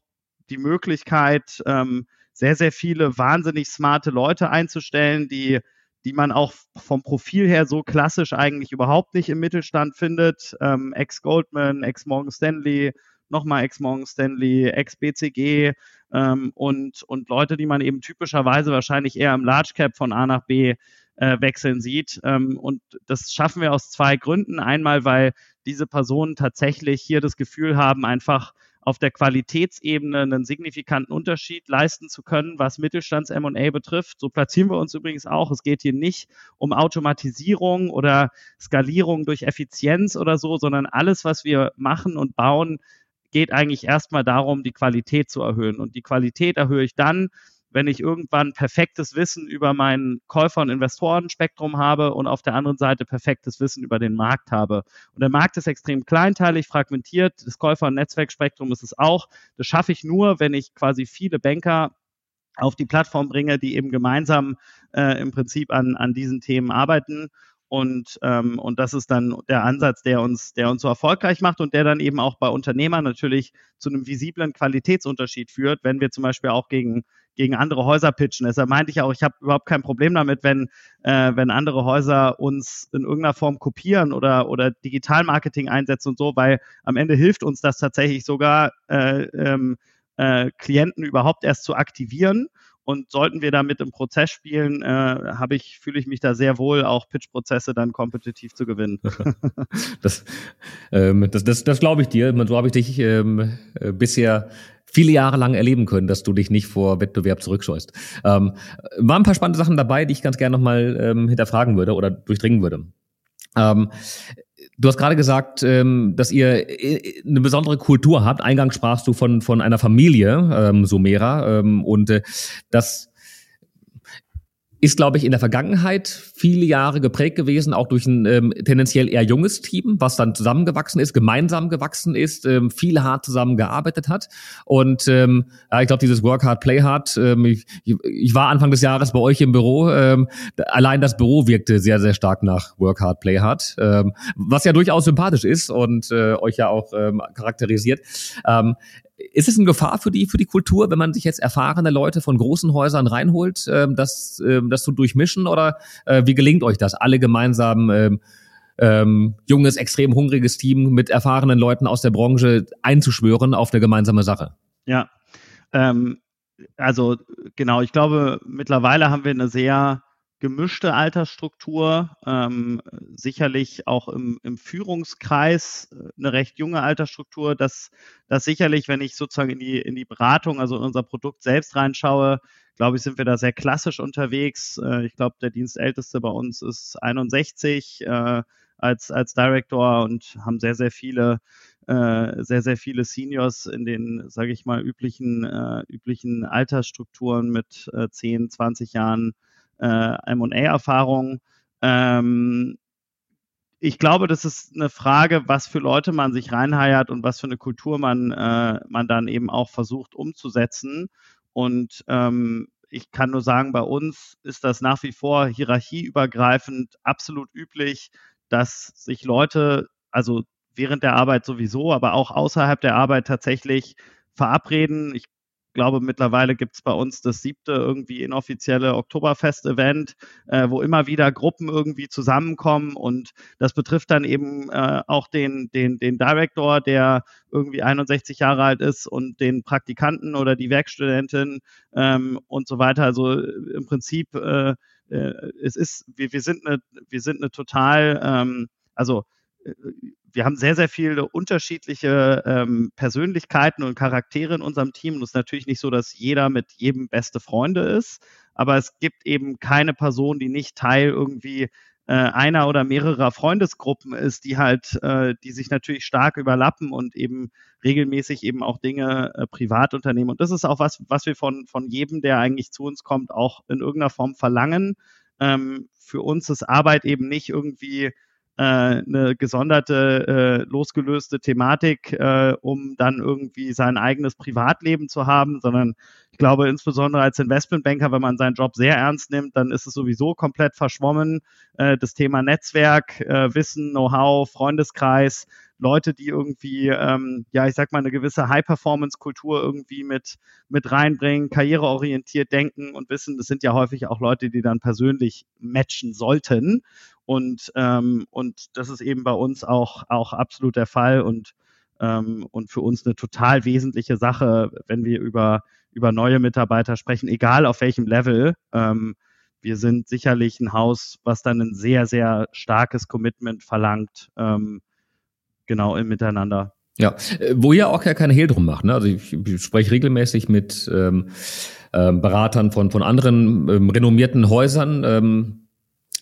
die Möglichkeit, ähm, sehr, sehr viele wahnsinnig smarte Leute einzustellen, die, die man auch vom Profil her so klassisch eigentlich überhaupt nicht im Mittelstand findet. Ähm, Ex-Goldman, ex-Morgan Stanley, nochmal ex-Morgan Stanley, ex-BCG ähm, und, und Leute, die man eben typischerweise wahrscheinlich eher im Large Cap von A nach B äh, wechseln sieht. Ähm, und das schaffen wir aus zwei Gründen. Einmal, weil diese Personen tatsächlich hier das Gefühl haben, einfach auf der Qualitätsebene einen signifikanten Unterschied leisten zu können, was Mittelstands M&A betrifft. So platzieren wir uns übrigens auch. Es geht hier nicht um Automatisierung oder Skalierung durch Effizienz oder so, sondern alles, was wir machen und bauen, geht eigentlich erstmal darum, die Qualität zu erhöhen. Und die Qualität erhöhe ich dann, wenn ich irgendwann perfektes Wissen über mein Käufer- und Investorenspektrum habe und auf der anderen Seite perfektes Wissen über den Markt habe. Und der Markt ist extrem kleinteilig, fragmentiert. Das Käufer- und Netzwerkspektrum ist es auch. Das schaffe ich nur, wenn ich quasi viele Banker auf die Plattform bringe, die eben gemeinsam äh, im Prinzip an, an diesen Themen arbeiten. Und, ähm, und das ist dann der Ansatz, der uns, der uns so erfolgreich macht und der dann eben auch bei Unternehmern natürlich zu einem visiblen Qualitätsunterschied führt, wenn wir zum Beispiel auch gegen, gegen andere Häuser pitchen. Deshalb meinte ich auch, ich habe überhaupt kein Problem damit, wenn, äh, wenn andere Häuser uns in irgendeiner Form kopieren oder, oder Digitalmarketing einsetzen und so, weil am Ende hilft uns das tatsächlich sogar, äh, ähm, äh, Klienten überhaupt erst zu aktivieren und sollten wir damit im Prozess spielen, äh, habe ich, fühle ich mich da sehr wohl, auch Pitch-Prozesse dann kompetitiv zu gewinnen. das, ähm, das, das, das glaube ich dir. So habe ich dich ähm, äh, bisher viele Jahre lang erleben können, dass du dich nicht vor Wettbewerb zurückscheust. Ähm, waren ein paar spannende Sachen dabei, die ich ganz gerne nochmal ähm, hinterfragen würde oder durchdringen würde. Ähm, Du hast gerade gesagt, ähm, dass ihr äh, eine besondere Kultur habt. Eingangs sprachst du von, von einer Familie, ähm, Sumera, ähm, und äh, das ist, glaube ich, in der Vergangenheit viele Jahre geprägt gewesen, auch durch ein ähm, tendenziell eher junges Team, was dann zusammengewachsen ist, gemeinsam gewachsen ist, ähm, viel hart zusammengearbeitet hat. Und ähm, ja, ich glaube, dieses Work Hard, Play Hard, ähm, ich, ich war Anfang des Jahres bei euch im Büro, ähm, allein das Büro wirkte sehr, sehr stark nach Work Hard, Play Hard, ähm, was ja durchaus sympathisch ist und äh, euch ja auch ähm, charakterisiert. Ähm, ist es eine Gefahr für die, für die Kultur, wenn man sich jetzt erfahrene Leute von großen Häusern reinholt, ähm, das, ähm, das zu durchmischen? Oder äh, wie gelingt euch das, alle gemeinsam ähm, ähm, junges, extrem hungriges Team mit erfahrenen Leuten aus der Branche einzuschwören auf eine gemeinsame Sache? Ja, ähm, also genau, ich glaube, mittlerweile haben wir eine sehr gemischte Altersstruktur, ähm, sicherlich auch im, im, Führungskreis äh, eine recht junge Altersstruktur, dass das sicherlich, wenn ich sozusagen in die, in die Beratung, also in unser Produkt selbst reinschaue, glaube ich, sind wir da sehr klassisch unterwegs. Äh, ich glaube, der Dienstälteste bei uns ist 61 äh, als, als Director und haben sehr, sehr viele äh, sehr, sehr viele Seniors in den, sage ich mal, üblichen, äh, üblichen Altersstrukturen mit äh, 10, 20 Jahren äh, MA-Erfahrung. Ähm, ich glaube, das ist eine Frage, was für Leute man sich reinheiert und was für eine Kultur man, äh, man dann eben auch versucht umzusetzen. Und ähm, ich kann nur sagen, bei uns ist das nach wie vor hierarchieübergreifend absolut üblich, dass sich Leute, also während der Arbeit sowieso, aber auch außerhalb der Arbeit tatsächlich verabreden. Ich glaube, mittlerweile gibt es bei uns das siebte irgendwie inoffizielle Oktoberfest-Event, äh, wo immer wieder Gruppen irgendwie zusammenkommen und das betrifft dann eben äh, auch den, den, den Director, der irgendwie 61 Jahre alt ist und den Praktikanten oder die Werkstudentin ähm, und so weiter. Also äh, im Prinzip, äh, äh, es ist, wir, wir sind eine, wir sind eine total, ähm, also äh, wir haben sehr, sehr viele unterschiedliche ähm, Persönlichkeiten und Charaktere in unserem Team. Und es ist natürlich nicht so, dass jeder mit jedem beste Freunde ist, aber es gibt eben keine Person, die nicht Teil irgendwie äh, einer oder mehrerer Freundesgruppen ist, die halt, äh, die sich natürlich stark überlappen und eben regelmäßig eben auch Dinge äh, privat unternehmen. Und das ist auch was, was wir von, von jedem, der eigentlich zu uns kommt, auch in irgendeiner Form verlangen. Ähm, für uns ist Arbeit eben nicht irgendwie äh, eine gesonderte, äh, losgelöste Thematik, äh, um dann irgendwie sein eigenes Privatleben zu haben, sondern ich glaube insbesondere als Investmentbanker, wenn man seinen Job sehr ernst nimmt, dann ist es sowieso komplett verschwommen. Äh, das Thema Netzwerk, äh, Wissen, Know-how, Freundeskreis, Leute, die irgendwie, ähm, ja, ich sag mal, eine gewisse High-Performance-Kultur irgendwie mit, mit reinbringen, karriereorientiert denken und wissen, das sind ja häufig auch Leute, die dann persönlich matchen sollten. Und, ähm, und das ist eben bei uns auch, auch absolut der Fall und, ähm, und für uns eine total wesentliche Sache, wenn wir über, über neue Mitarbeiter sprechen, egal auf welchem Level. Ähm, wir sind sicherlich ein Haus, was dann ein sehr, sehr starkes Commitment verlangt, ähm, genau im Miteinander. Ja, äh, wo ihr auch ja keine Hehl drum macht. Ne? Also ich, ich spreche regelmäßig mit ähm, ähm, Beratern von, von anderen ähm, renommierten Häusern. Ähm,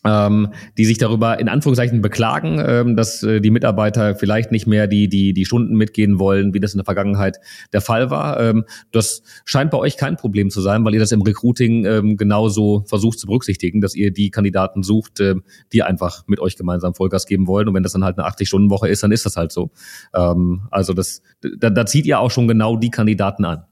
ähm, die sich darüber in Anführungszeichen beklagen, ähm, dass äh, die Mitarbeiter vielleicht nicht mehr die, die, die Stunden mitgehen wollen, wie das in der Vergangenheit der Fall war. Ähm, das scheint bei euch kein Problem zu sein, weil ihr das im Recruiting ähm, genauso versucht zu berücksichtigen, dass ihr die Kandidaten sucht, ähm, die einfach mit euch gemeinsam Vollgas geben wollen. Und wenn das dann halt eine 80-Stunden-Woche ist, dann ist das halt so. Ähm, also das, da, da zieht ihr auch schon genau die Kandidaten an.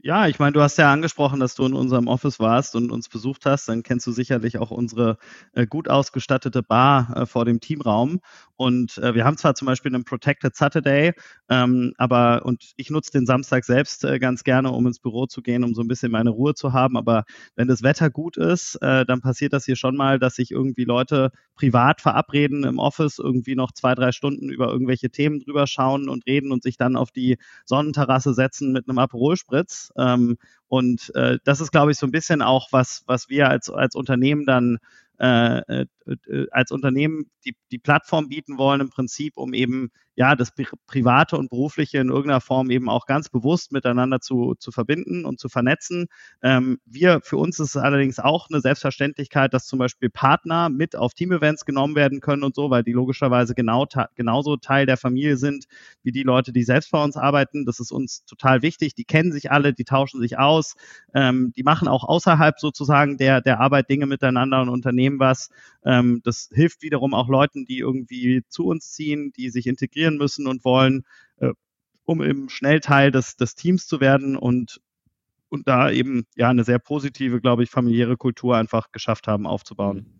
Ja, ich meine, du hast ja angesprochen, dass du in unserem Office warst und uns besucht hast. Dann kennst du sicherlich auch unsere äh, gut ausgestattete Bar äh, vor dem Teamraum. Und äh, wir haben zwar zum Beispiel einen Protected Saturday, ähm, aber und ich nutze den Samstag selbst äh, ganz gerne, um ins Büro zu gehen, um so ein bisschen meine Ruhe zu haben. Aber wenn das Wetter gut ist, äh, dann passiert das hier schon mal, dass sich irgendwie Leute privat verabreden im Office, irgendwie noch zwei, drei Stunden über irgendwelche Themen drüber schauen und reden und sich dann auf die Sonnenterrasse setzen mit einem Aperol-Spritz. Ähm, und äh, das ist, glaube ich, so ein bisschen auch was, was wir als, als Unternehmen dann äh, äh, als Unternehmen die, die Plattform bieten wollen im Prinzip, um eben ja das Private und Berufliche in irgendeiner Form eben auch ganz bewusst miteinander zu, zu verbinden und zu vernetzen. Ähm, wir, für uns ist es allerdings auch eine Selbstverständlichkeit, dass zum Beispiel Partner mit auf Team-Events genommen werden können und so, weil die logischerweise genau genauso Teil der Familie sind wie die Leute, die selbst bei uns arbeiten. Das ist uns total wichtig. Die kennen sich alle, die tauschen sich aus, ähm, die machen auch außerhalb sozusagen der, der Arbeit Dinge miteinander und unternehmen was. Ähm, das hilft wiederum auch Leuten, die irgendwie zu uns ziehen, die sich integrieren müssen und wollen, äh, um eben schnell Teil des, des Teams zu werden und, und da eben ja eine sehr positive, glaube ich, familiäre Kultur einfach geschafft haben aufzubauen.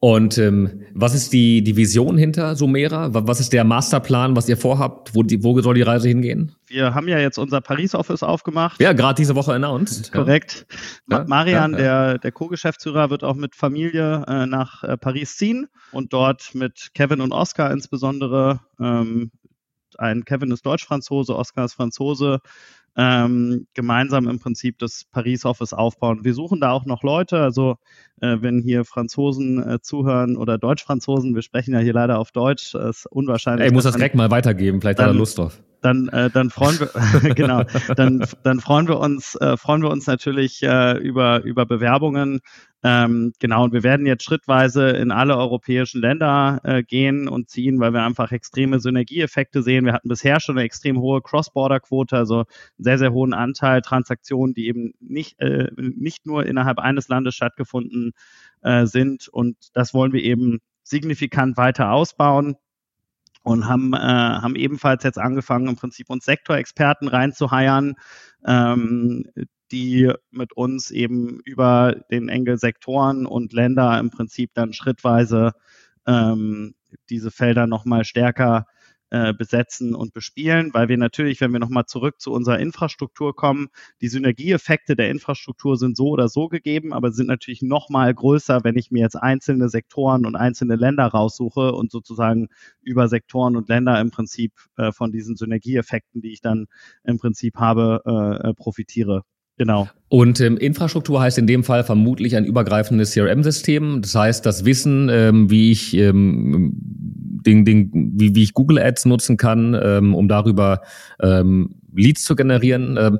Und ähm, was ist die, die Vision hinter Sumera? Was ist der Masterplan, was ihr vorhabt? Wo, die, wo soll die Reise hingehen? Wir haben ja jetzt unser Paris-Office aufgemacht. Ja, gerade diese Woche announced. Korrekt. Ja. Marian, ja, ja. der, der Co-Geschäftsführer, wird auch mit Familie äh, nach äh, Paris ziehen und dort mit Kevin und Oscar insbesondere ähm, ein Kevin ist Deutsch-Franzose, Oscar ist Franzose, ähm, gemeinsam im Prinzip das Paris-Office aufbauen. Wir suchen da auch noch Leute, also äh, wenn hier Franzosen äh, zuhören oder Deutsch-Franzosen, wir sprechen ja hier leider auf Deutsch, ist unwahrscheinlich. Ey, ich muss das direkt mal weitergeben, vielleicht dann, hat er Lust drauf dann, äh, dann freuen wir genau, dann, dann freuen wir uns, äh, freuen wir uns natürlich äh, über, über Bewerbungen. Ähm, genau, und wir werden jetzt schrittweise in alle europäischen Länder äh, gehen und ziehen, weil wir einfach extreme Synergieeffekte sehen. Wir hatten bisher schon eine extrem hohe Cross-Border-Quote, also einen sehr, sehr hohen Anteil Transaktionen, die eben nicht, äh, nicht nur innerhalb eines Landes stattgefunden äh, sind. Und das wollen wir eben signifikant weiter ausbauen und haben, äh, haben ebenfalls jetzt angefangen, im Prinzip uns Sektorexperten reinzuheiern, ähm, die mit uns eben über den Engel Sektoren und Länder im Prinzip dann schrittweise ähm, diese Felder nochmal stärker äh, besetzen und bespielen, weil wir natürlich, wenn wir nochmal zurück zu unserer Infrastruktur kommen, die Synergieeffekte der Infrastruktur sind so oder so gegeben, aber sind natürlich nochmal größer, wenn ich mir jetzt einzelne Sektoren und einzelne Länder raussuche und sozusagen über Sektoren und Länder im Prinzip äh, von diesen Synergieeffekten, die ich dann im Prinzip habe, äh, äh profitiere. Genau. Und ähm, Infrastruktur heißt in dem Fall vermutlich ein übergreifendes CRM-System. Das heißt, das Wissen, ähm, wie ich ähm, den, den, wie, wie ich Google Ads nutzen kann, ähm, um darüber ähm, Leads zu generieren. Ähm,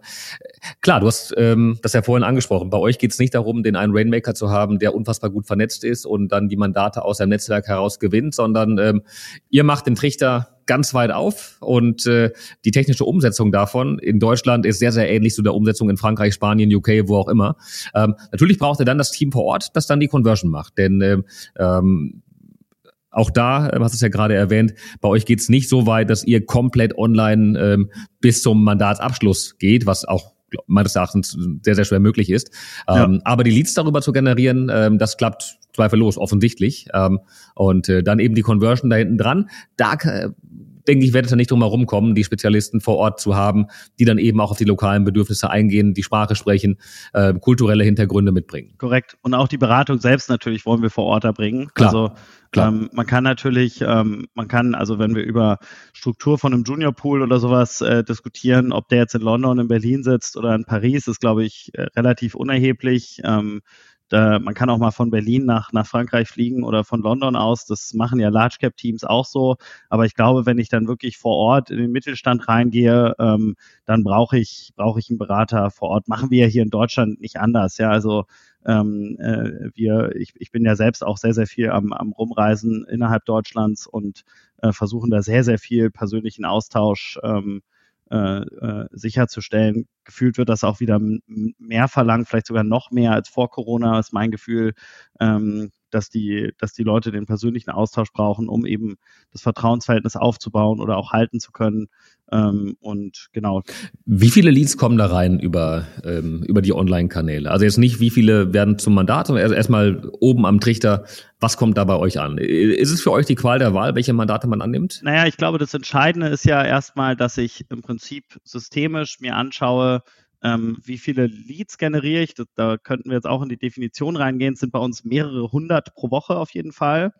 klar, du hast ähm, das ja vorhin angesprochen. Bei euch geht es nicht darum, den einen Rainmaker zu haben, der unfassbar gut vernetzt ist und dann die Mandate aus seinem Netzwerk heraus gewinnt, sondern ähm, ihr macht den Trichter ganz weit auf und äh, die technische Umsetzung davon in Deutschland ist sehr, sehr ähnlich zu der Umsetzung in Frankreich, Spanien, UK, wo auch immer. Ähm, natürlich braucht ihr dann das Team vor Ort, das dann die Conversion macht, denn äh, ähm, auch da, äh, hast du es ja gerade erwähnt, bei euch geht es nicht so weit, dass ihr komplett online ähm, bis zum Mandatsabschluss geht, was auch meines Erachtens sehr, sehr schwer möglich ist. Ja. Ähm, aber die Leads darüber zu generieren, ähm, das klappt zweifellos, offensichtlich. Ähm, und äh, dann eben die Conversion da hinten dran. Da äh, denke ich, werdet ihr nicht drum herum kommen, die Spezialisten vor Ort zu haben, die dann eben auch auf die lokalen Bedürfnisse eingehen, die Sprache sprechen, äh, kulturelle Hintergründe mitbringen. Korrekt. Und auch die Beratung selbst natürlich wollen wir vor Ort erbringen. Klar. Also Klar. Ähm, man kann natürlich, ähm, man kann, also wenn wir über Struktur von einem Junior Pool oder sowas äh, diskutieren, ob der jetzt in London, in Berlin sitzt oder in Paris, ist, glaube ich, äh, relativ unerheblich. Ähm, Da, man kann auch mal von Berlin nach, nach Frankreich fliegen oder von London aus. Das machen ja Large Cap Teams auch so. Aber ich glaube, wenn ich dann wirklich vor Ort in den Mittelstand reingehe, ähm, dann brauche ich, brauche ich einen Berater vor Ort. Machen wir ja hier in Deutschland nicht anders. Ja, also ähm, äh, wir, ich, ich bin ja selbst auch sehr, sehr viel am, am Rumreisen innerhalb Deutschlands und äh, versuchen da sehr, sehr viel persönlichen Austausch ähm, äh, äh, sicherzustellen. Gefühlt wird das auch wieder mehr verlangt, vielleicht sogar noch mehr als vor Corona, ist mein Gefühl, ähm, dass die, dass die Leute den persönlichen Austausch brauchen, um eben das Vertrauensverhältnis aufzubauen oder auch halten zu können. Ähm, und genau. Wie viele Leads kommen da rein über, ähm, über die Online-Kanäle? Also jetzt nicht, wie viele werden zum Mandat, sondern erstmal oben am Trichter, was kommt da bei euch an? Ist es für euch die Qual der Wahl, welche Mandate man annimmt? Naja, ich glaube, das Entscheidende ist ja erstmal, dass ich im Prinzip systemisch mir anschaue, ähm, wie viele Leads generiere ich? Das, da könnten wir jetzt auch in die Definition reingehen. Es sind bei uns mehrere hundert pro Woche auf jeden Fall.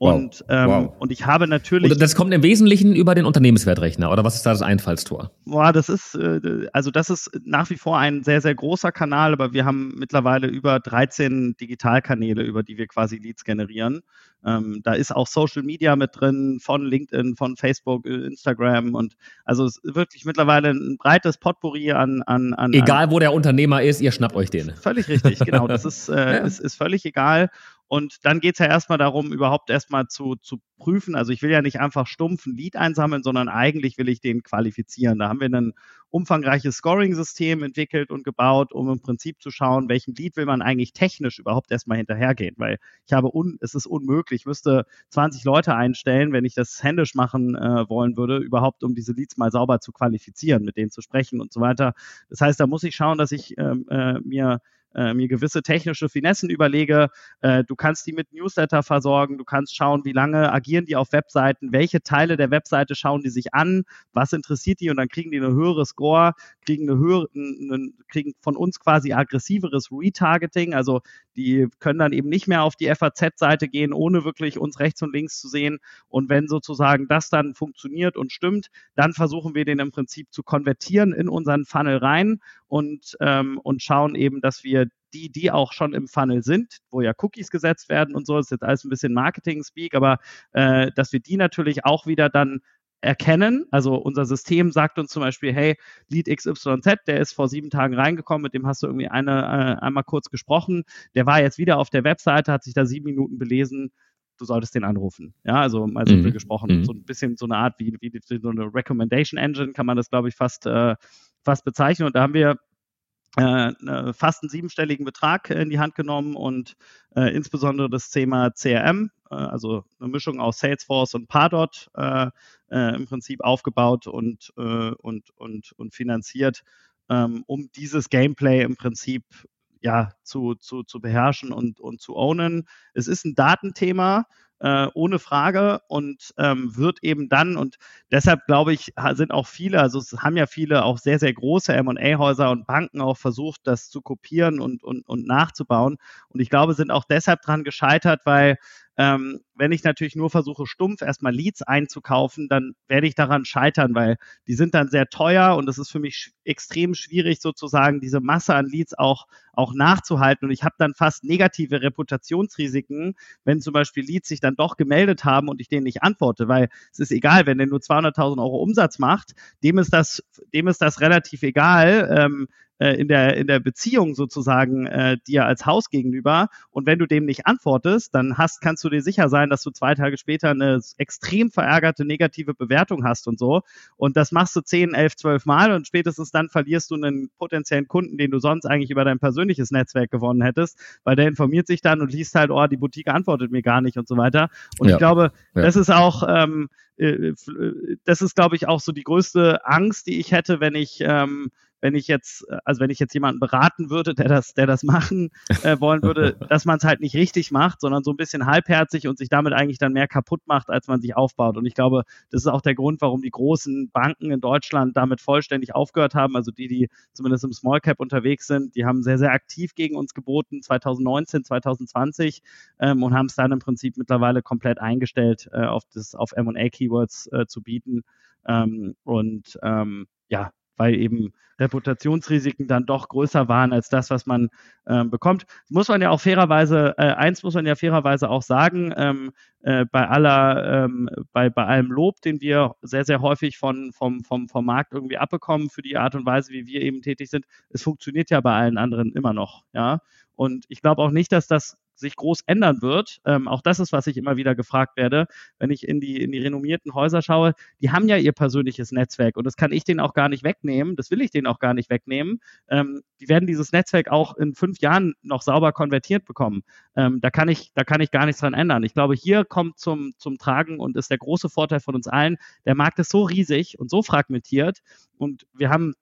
Und, wow. Ähm, wow. und ich habe natürlich. Und das kommt im Wesentlichen über den Unternehmenswertrechner, oder was ist da das Einfallstor? Boah, das ist, äh, also das ist nach wie vor ein sehr, sehr großer Kanal, aber wir haben mittlerweile über 13 Digitalkanäle, über die wir quasi Leads generieren. Ähm, da ist auch Social Media mit drin, von LinkedIn, von Facebook, äh, Instagram und also es ist wirklich mittlerweile ein breites Potpourri an. an, an egal, an, wo der Unternehmer ist, ihr schnappt euch den. Völlig richtig, genau. Das ist, äh, ja. ist, ist völlig egal. Und dann geht es ja erstmal darum, überhaupt erstmal zu, zu prüfen. Also ich will ja nicht einfach stumpf ein Lead einsammeln, sondern eigentlich will ich den qualifizieren. Da haben wir ein umfangreiches Scoring-System entwickelt und gebaut, um im Prinzip zu schauen, welchen Lead will man eigentlich technisch überhaupt erstmal hinterhergehen. Weil ich habe, un, es ist unmöglich, ich müsste 20 Leute einstellen, wenn ich das händisch machen äh, wollen würde, überhaupt um diese Leads mal sauber zu qualifizieren, mit denen zu sprechen und so weiter. Das heißt, da muss ich schauen, dass ich ähm, äh, mir äh, mir gewisse technische Finessen überlege. Äh, du kannst die mit Newsletter versorgen, du kannst schauen, wie lange agieren die auf Webseiten, welche Teile der Webseite schauen die sich an, was interessiert die und dann kriegen die eine höhere Score, kriegen, eine höhere, eine, kriegen von uns quasi aggressiveres Retargeting, also die können dann eben nicht mehr auf die FAZ-Seite gehen, ohne wirklich uns rechts und links zu sehen. Und wenn sozusagen das dann funktioniert und stimmt, dann versuchen wir den im Prinzip zu konvertieren in unseren Funnel rein und, ähm, und schauen eben, dass wir die, die auch schon im Funnel sind, wo ja Cookies gesetzt werden und so, das ist jetzt alles ein bisschen Marketing-Speak, aber äh, dass wir die natürlich auch wieder dann erkennen. Also unser System sagt uns zum Beispiel, hey, Lead XYZ, der ist vor sieben Tagen reingekommen, mit dem hast du irgendwie eine, äh, einmal kurz gesprochen, der war jetzt wieder auf der Webseite, hat sich da sieben Minuten belesen, du solltest den anrufen. Ja, also mal simpel mhm. gesprochen. Mhm. So ein bisschen so eine Art wie, wie, wie so eine Recommendation Engine kann man das, glaube ich, fast, äh, fast bezeichnen. Und da haben wir äh, äh, fast einen siebenstelligen Betrag in die Hand genommen und äh, insbesondere das Thema CRM, äh, also eine Mischung aus Salesforce und Pardot äh, äh, im Prinzip aufgebaut und, und, und, und finanziert, ähm, um dieses Gameplay im Prinzip ja, zu, zu, zu beherrschen und, und zu ownen. Es ist ein Datenthema äh, ohne Frage und ähm, wird eben dann, und deshalb glaube ich, sind auch viele, also es haben ja viele auch sehr, sehr große MA-Häuser und Banken auch versucht, das zu kopieren und, und, und nachzubauen. Und ich glaube, sind auch deshalb dran gescheitert, weil ähm, wenn ich natürlich nur versuche, stumpf erstmal Leads einzukaufen, dann werde ich daran scheitern, weil die sind dann sehr teuer und es ist für mich extrem schwierig, sozusagen diese Masse an Leads auch, auch nachzuhalten. Und ich habe dann fast negative Reputationsrisiken, wenn zum Beispiel Leads sich dann doch gemeldet haben und ich denen nicht antworte, weil es ist egal, wenn der nur 200.000 Euro Umsatz macht, dem ist das, dem ist das relativ egal. Ähm, äh, in, der, in der Beziehung sozusagen äh, dir als Haus gegenüber. Und wenn du dem nicht antwortest, dann hast, kannst du dir sicher sein, dass du zwei Tage später eine extrem verärgerte negative Bewertung hast und so. Und das machst du 10, 11, 12 Mal und spätestens dann verlierst du einen potenziellen Kunden, den du sonst eigentlich über dein persönliches Netzwerk gewonnen hättest, weil der informiert sich dann und liest halt, oh, die Boutique antwortet mir gar nicht und so weiter. Und ja. ich glaube, ja. das ist auch, ähm, äh, äh, das ist, glaube ich, auch so die größte Angst, die ich hätte, wenn ich ähm, wenn ich jetzt, äh, also wenn ich jetzt jemanden beraten würde, der das, der das machen äh, wollen würde, dass man es halt nicht richtig macht, sondern so ein bisschen halbherzig und sich damit eigentlich dann mehr kaputt macht, als man sich aufbaut. Und ich glaube, das ist auch der Grund, warum die großen Banken in Deutschland damit vollständig aufgehört haben. Also die, die zumindest im Small Cap unterwegs sind, die haben sehr, sehr aktiv gegen uns geboten, 2019, 2020 ähm, und haben es dann im Prinzip mittlerweile komplett eingestellt, äh, auf das, auf M&A Keywords äh, zu bieten. Ähm, und ähm, ja, weil eben Reputationsrisiken dann doch größer waren als das, was man äh, bekommt. Muss man ja auch fairerweise, äh, eins muss man ja fairerweise auch sagen, ähm, äh, bei aller, ähm, bei, bei allem Lob, den wir sehr, sehr häufig von, vom, vom, vom Markt irgendwie abbekommen für die Art und Weise, wie wir eben tätig sind, es funktioniert ja bei allen anderen immer noch, ja. Und ich glaube auch nicht, dass das sich groß ändern wird. Ähm, auch das ist, was ich immer wieder gefragt werde, wenn ich in die, in die renommierten Häuser schaue. Die haben ja ihr persönliches Netzwerk und das kann ich denen auch gar nicht wegnehmen. Das will ich denen auch gar nicht wegnehmen. Ähm, die werden dieses Netzwerk auch in fünf Jahren noch sauber konvertiert bekommen. Ähm, da kann ich, da kann ich gar nichts dran ändern. Ich glaube, hier kommt zum, zum Tragen und ist der große Vorteil von uns allen. Der Markt ist so riesig und so fragmentiert und wir haben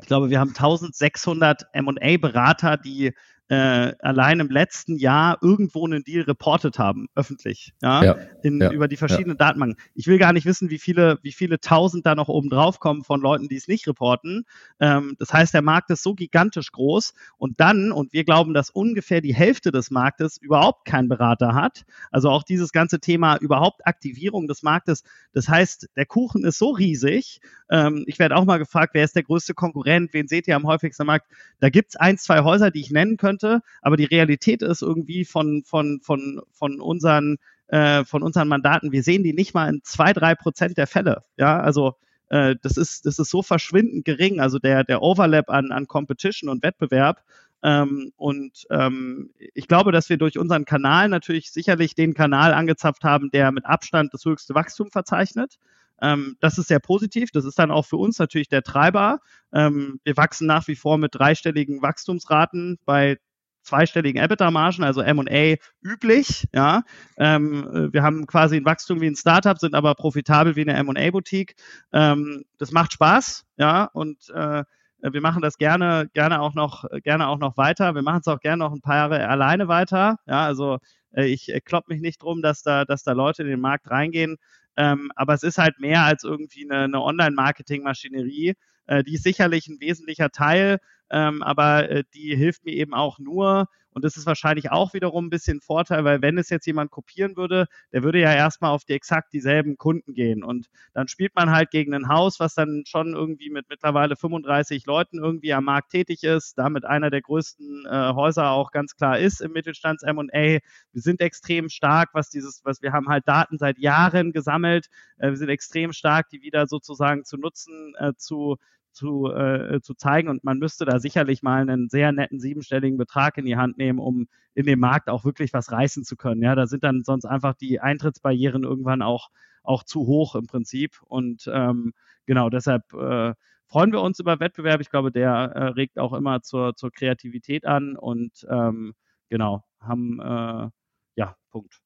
ich glaube, wir haben 1600 M&A-Berater, die äh, allein im letzten Jahr irgendwo einen Deal reportet haben, öffentlich, ja, ja, in, ja über die verschiedenen ja. Datenbanken. Ich will gar nicht wissen, wie viele, wie viele tausend da noch oben drauf kommen von Leuten, die es nicht reporten. Ähm, das heißt, der Markt ist so gigantisch groß und dann, und wir glauben, dass ungefähr die Hälfte des Marktes überhaupt keinen Berater hat. Also auch dieses ganze Thema überhaupt Aktivierung des Marktes. Das heißt, der Kuchen ist so riesig. Ähm, ich werde auch mal gefragt, wer ist der größte Konkurrent? Wen seht ihr am häufigsten am Markt? Da gibt es ein, zwei Häuser, die ich nennen könnte könnte, aber die Realität ist irgendwie von, von, von, von unseren äh, von unseren Mandaten, wir sehen die nicht mal in zwei, drei Prozent der Fälle. Ja, also äh, das ist, das ist so verschwindend gering, also der, der Overlap an, an Competition und Wettbewerb. Ähm, und ähm, ich glaube, dass wir durch unseren Kanal natürlich sicherlich den Kanal angezapft haben, der mit Abstand das höchste Wachstum verzeichnet. Ähm, das ist sehr positiv. Das ist dann auch für uns natürlich der Treiber. Ähm, wir wachsen nach wie vor mit dreistelligen Wachstumsraten bei zweistelligen EBITDA-Margen, also M&A üblich. Ja, ähm, wir haben quasi ein Wachstum wie ein Startup, sind aber profitabel wie eine M&A-Boutique. Ähm, das macht Spaß, ja, und äh, wir machen das gerne, gerne auch noch, gerne auch noch weiter. Wir machen es auch gerne noch ein paar Jahre alleine weiter. Ja, also äh, ich äh, klopp mich nicht drum, dass da, dass da Leute in den Markt reingehen. Ähm, aber es ist halt mehr als irgendwie eine, eine Online-Marketing-Maschinerie. Äh, die ist sicherlich ein wesentlicher Teil, ähm, aber äh, die hilft mir eben auch nur, und das ist wahrscheinlich auch wiederum ein bisschen Vorteil, weil wenn es jetzt jemand kopieren würde, der würde ja erstmal auf die exakt dieselben Kunden gehen. Und dann spielt man halt gegen ein Haus, was dann schon irgendwie mit mittlerweile 35 Leuten irgendwie am Markt tätig ist, damit einer der größten äh, Häuser auch ganz klar ist im Mittelstands M&A. Wir sind extrem stark, was dieses, was wir haben halt Daten seit Jahren gesammelt. Äh, wir sind extrem stark, die wieder sozusagen zu nutzen, äh, zu zu, äh, zu zeigen. Und man müsste da sicherlich mal einen sehr netten siebenstelligen Betrag in die Hand nehmen, um in dem Markt auch wirklich was reißen zu können. Ja, da sind dann sonst einfach die Eintrittsbarrieren irgendwann auch, auch zu hoch im Prinzip. Und ähm, genau, deshalb äh, freuen wir uns über Wettbewerb. Ich glaube, der äh, regt auch immer zur, zur Kreativität an und ähm, genau, haben äh, ja, Punkt.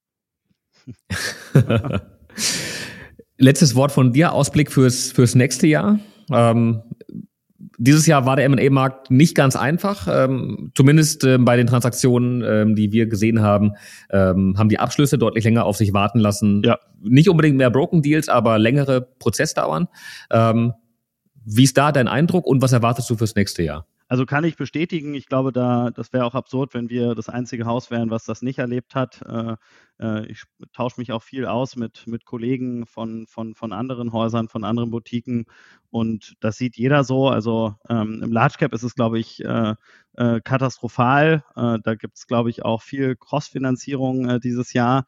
Letztes Wort von dir, Ausblick fürs, fürs nächste Jahr. Ähm, dieses Jahr war der M&A-Markt nicht ganz einfach. Ähm, zumindest äh, bei den Transaktionen, ähm, die wir gesehen haben, ähm, haben die Abschlüsse deutlich länger auf sich warten lassen. Ja. Nicht unbedingt mehr Broken Deals, aber längere Prozessdauern. Ähm, wie ist da dein Eindruck und was erwartest du fürs nächste Jahr? Also kann ich bestätigen. Ich glaube, da das wäre auch absurd, wenn wir das einzige Haus wären, was das nicht erlebt hat. Äh, äh, ich tausche mich auch viel aus mit, mit Kollegen von, von, von anderen Häusern, von anderen Boutiquen und das sieht jeder so. Also ähm, im Large Cap ist es, glaube ich, äh, äh, katastrophal. Äh, da gibt es, glaube ich, auch viel Cross-Finanzierung äh, dieses Jahr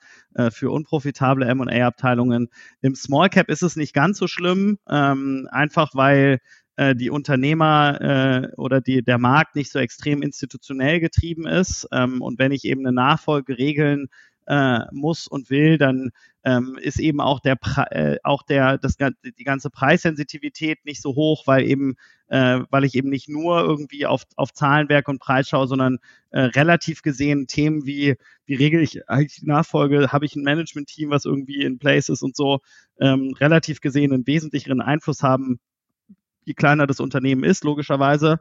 für unprofitable M&A-Abteilungen. Im Small Cap ist es nicht ganz so schlimm, ähm, einfach weil äh, die Unternehmer äh, oder die, der Markt nicht so extrem institutionell getrieben ist. Ähm, und wenn ich eben eine Nachfolge regeln äh, muss und will, dann ähm, ist eben auch der äh, auch der das die ganze Preissensitivität nicht so hoch, weil eben äh, weil ich eben nicht nur irgendwie auf auf Zahlenwerk und Preis schaue, sondern äh, relativ gesehen Themen wie wie regel ich eigentlich Nachfolge, habe ich ein Management-Team, was irgendwie in place ist und so ähm, relativ gesehen einen wesentlicheren Einfluss haben je kleiner das Unternehmen ist, logischerweise.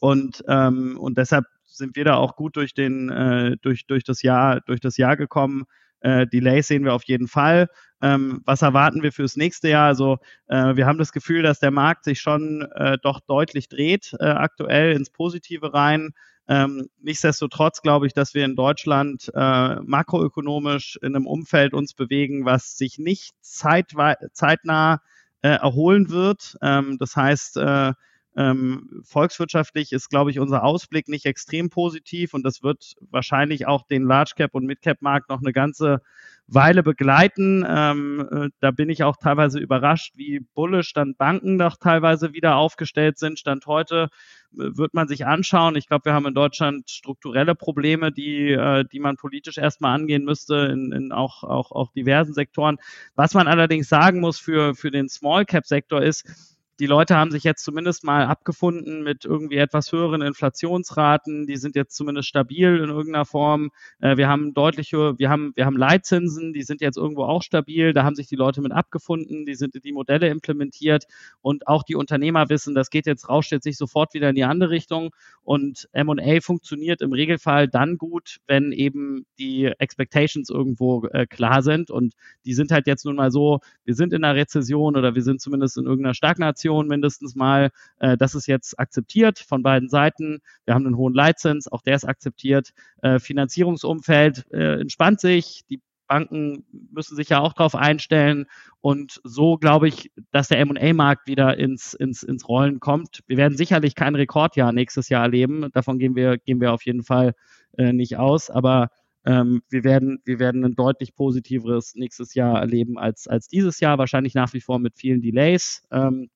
Und, ähm, und deshalb sind wir da auch gut durch, den, äh, durch, durch, das, Jahr, durch das Jahr gekommen. Äh, Delays sehen wir auf jeden Fall. Ähm, was erwarten wir fürs nächste Jahr? Also äh, wir haben das Gefühl, dass der Markt sich schon äh, doch deutlich dreht, äh, aktuell ins Positive rein. Ähm, nichtsdestotrotz glaube ich, dass wir in Deutschland äh, makroökonomisch in einem Umfeld uns bewegen, was sich nicht zeitnah äh, erholen wird. Ähm, das heißt, äh, Ähm, volkswirtschaftlich ist, glaube ich, unser Ausblick nicht extrem positiv und das wird wahrscheinlich auch den Large Cap und Mid Cap Markt noch eine ganze Weile begleiten. Ähm, äh, da bin ich auch teilweise überrascht, wie bullisch dann Banken doch teilweise wieder aufgestellt sind. Stand heute äh, wird man sich anschauen. Ich glaube, wir haben in Deutschland strukturelle Probleme, die, äh, die man politisch erstmal angehen müsste, in, in auch, auch, auch diversen Sektoren. Was man allerdings sagen muss für, für den Small Cap Sektor ist, die Leute haben sich jetzt zumindest mal abgefunden mit irgendwie etwas höheren Inflationsraten. Die sind jetzt zumindest stabil in irgendeiner Form. Äh, wir haben deutliche, wir haben, wir haben Leitzinsen, die sind jetzt irgendwo auch stabil. Da haben sich die Leute mit abgefunden. Die sind die Modelle implementiert und auch die Unternehmer wissen, das geht jetzt, rauscht jetzt nicht sofort wieder in die andere Richtung. Und M&A funktioniert im Regelfall dann gut, wenn eben die Expectations irgendwo äh, klar sind. Und die sind halt jetzt nun mal so, wir sind in einer Rezession oder wir sind zumindest in irgendeiner Stagnation Inflation mindestens mal. Äh, das ist jetzt akzeptiert von beiden Seiten. Wir haben einen hohen Leitzins, auch der ist akzeptiert. Äh, Finanzierungsumfeld äh, entspannt sich. Die Banken müssen sich ja auch darauf einstellen. Und so glaube ich, dass der MA-Markt wieder ins, ins, ins Rollen kommt. Wir werden sicherlich kein Rekordjahr nächstes Jahr erleben. Davon gehen wir, gehen wir auf jeden Fall äh, nicht aus. Aber ähm, wir, werden, wir werden ein deutlich positiveres nächstes Jahr erleben als, als dieses Jahr. Wahrscheinlich nach wie vor mit vielen Delays. Ähm,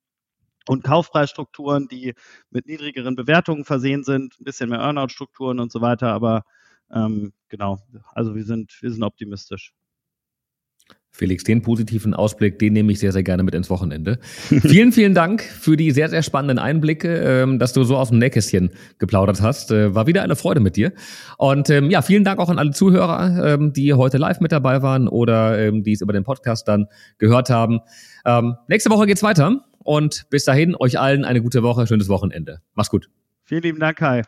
und Kaufpreisstrukturen, die mit niedrigeren Bewertungen versehen sind, ein bisschen mehr Earnout-Strukturen und so weiter. Aber ähm, genau, also wir sind, wir sind optimistisch. Felix, den positiven Ausblick, den nehme ich sehr, sehr gerne mit ins Wochenende. vielen, vielen Dank für die sehr, sehr spannenden Einblicke, ähm, dass du so aus dem Nähkästchen geplaudert hast. Äh, war wieder eine Freude mit dir. Und ähm, ja, vielen Dank auch an alle Zuhörer, ähm, die heute live mit dabei waren oder die es über den Podcast dann gehört haben. Nächste Woche geht's weiter. Und bis dahin, euch allen eine gute Woche, schönes Wochenende. Mach's gut. Vielen lieben Dank, Kai.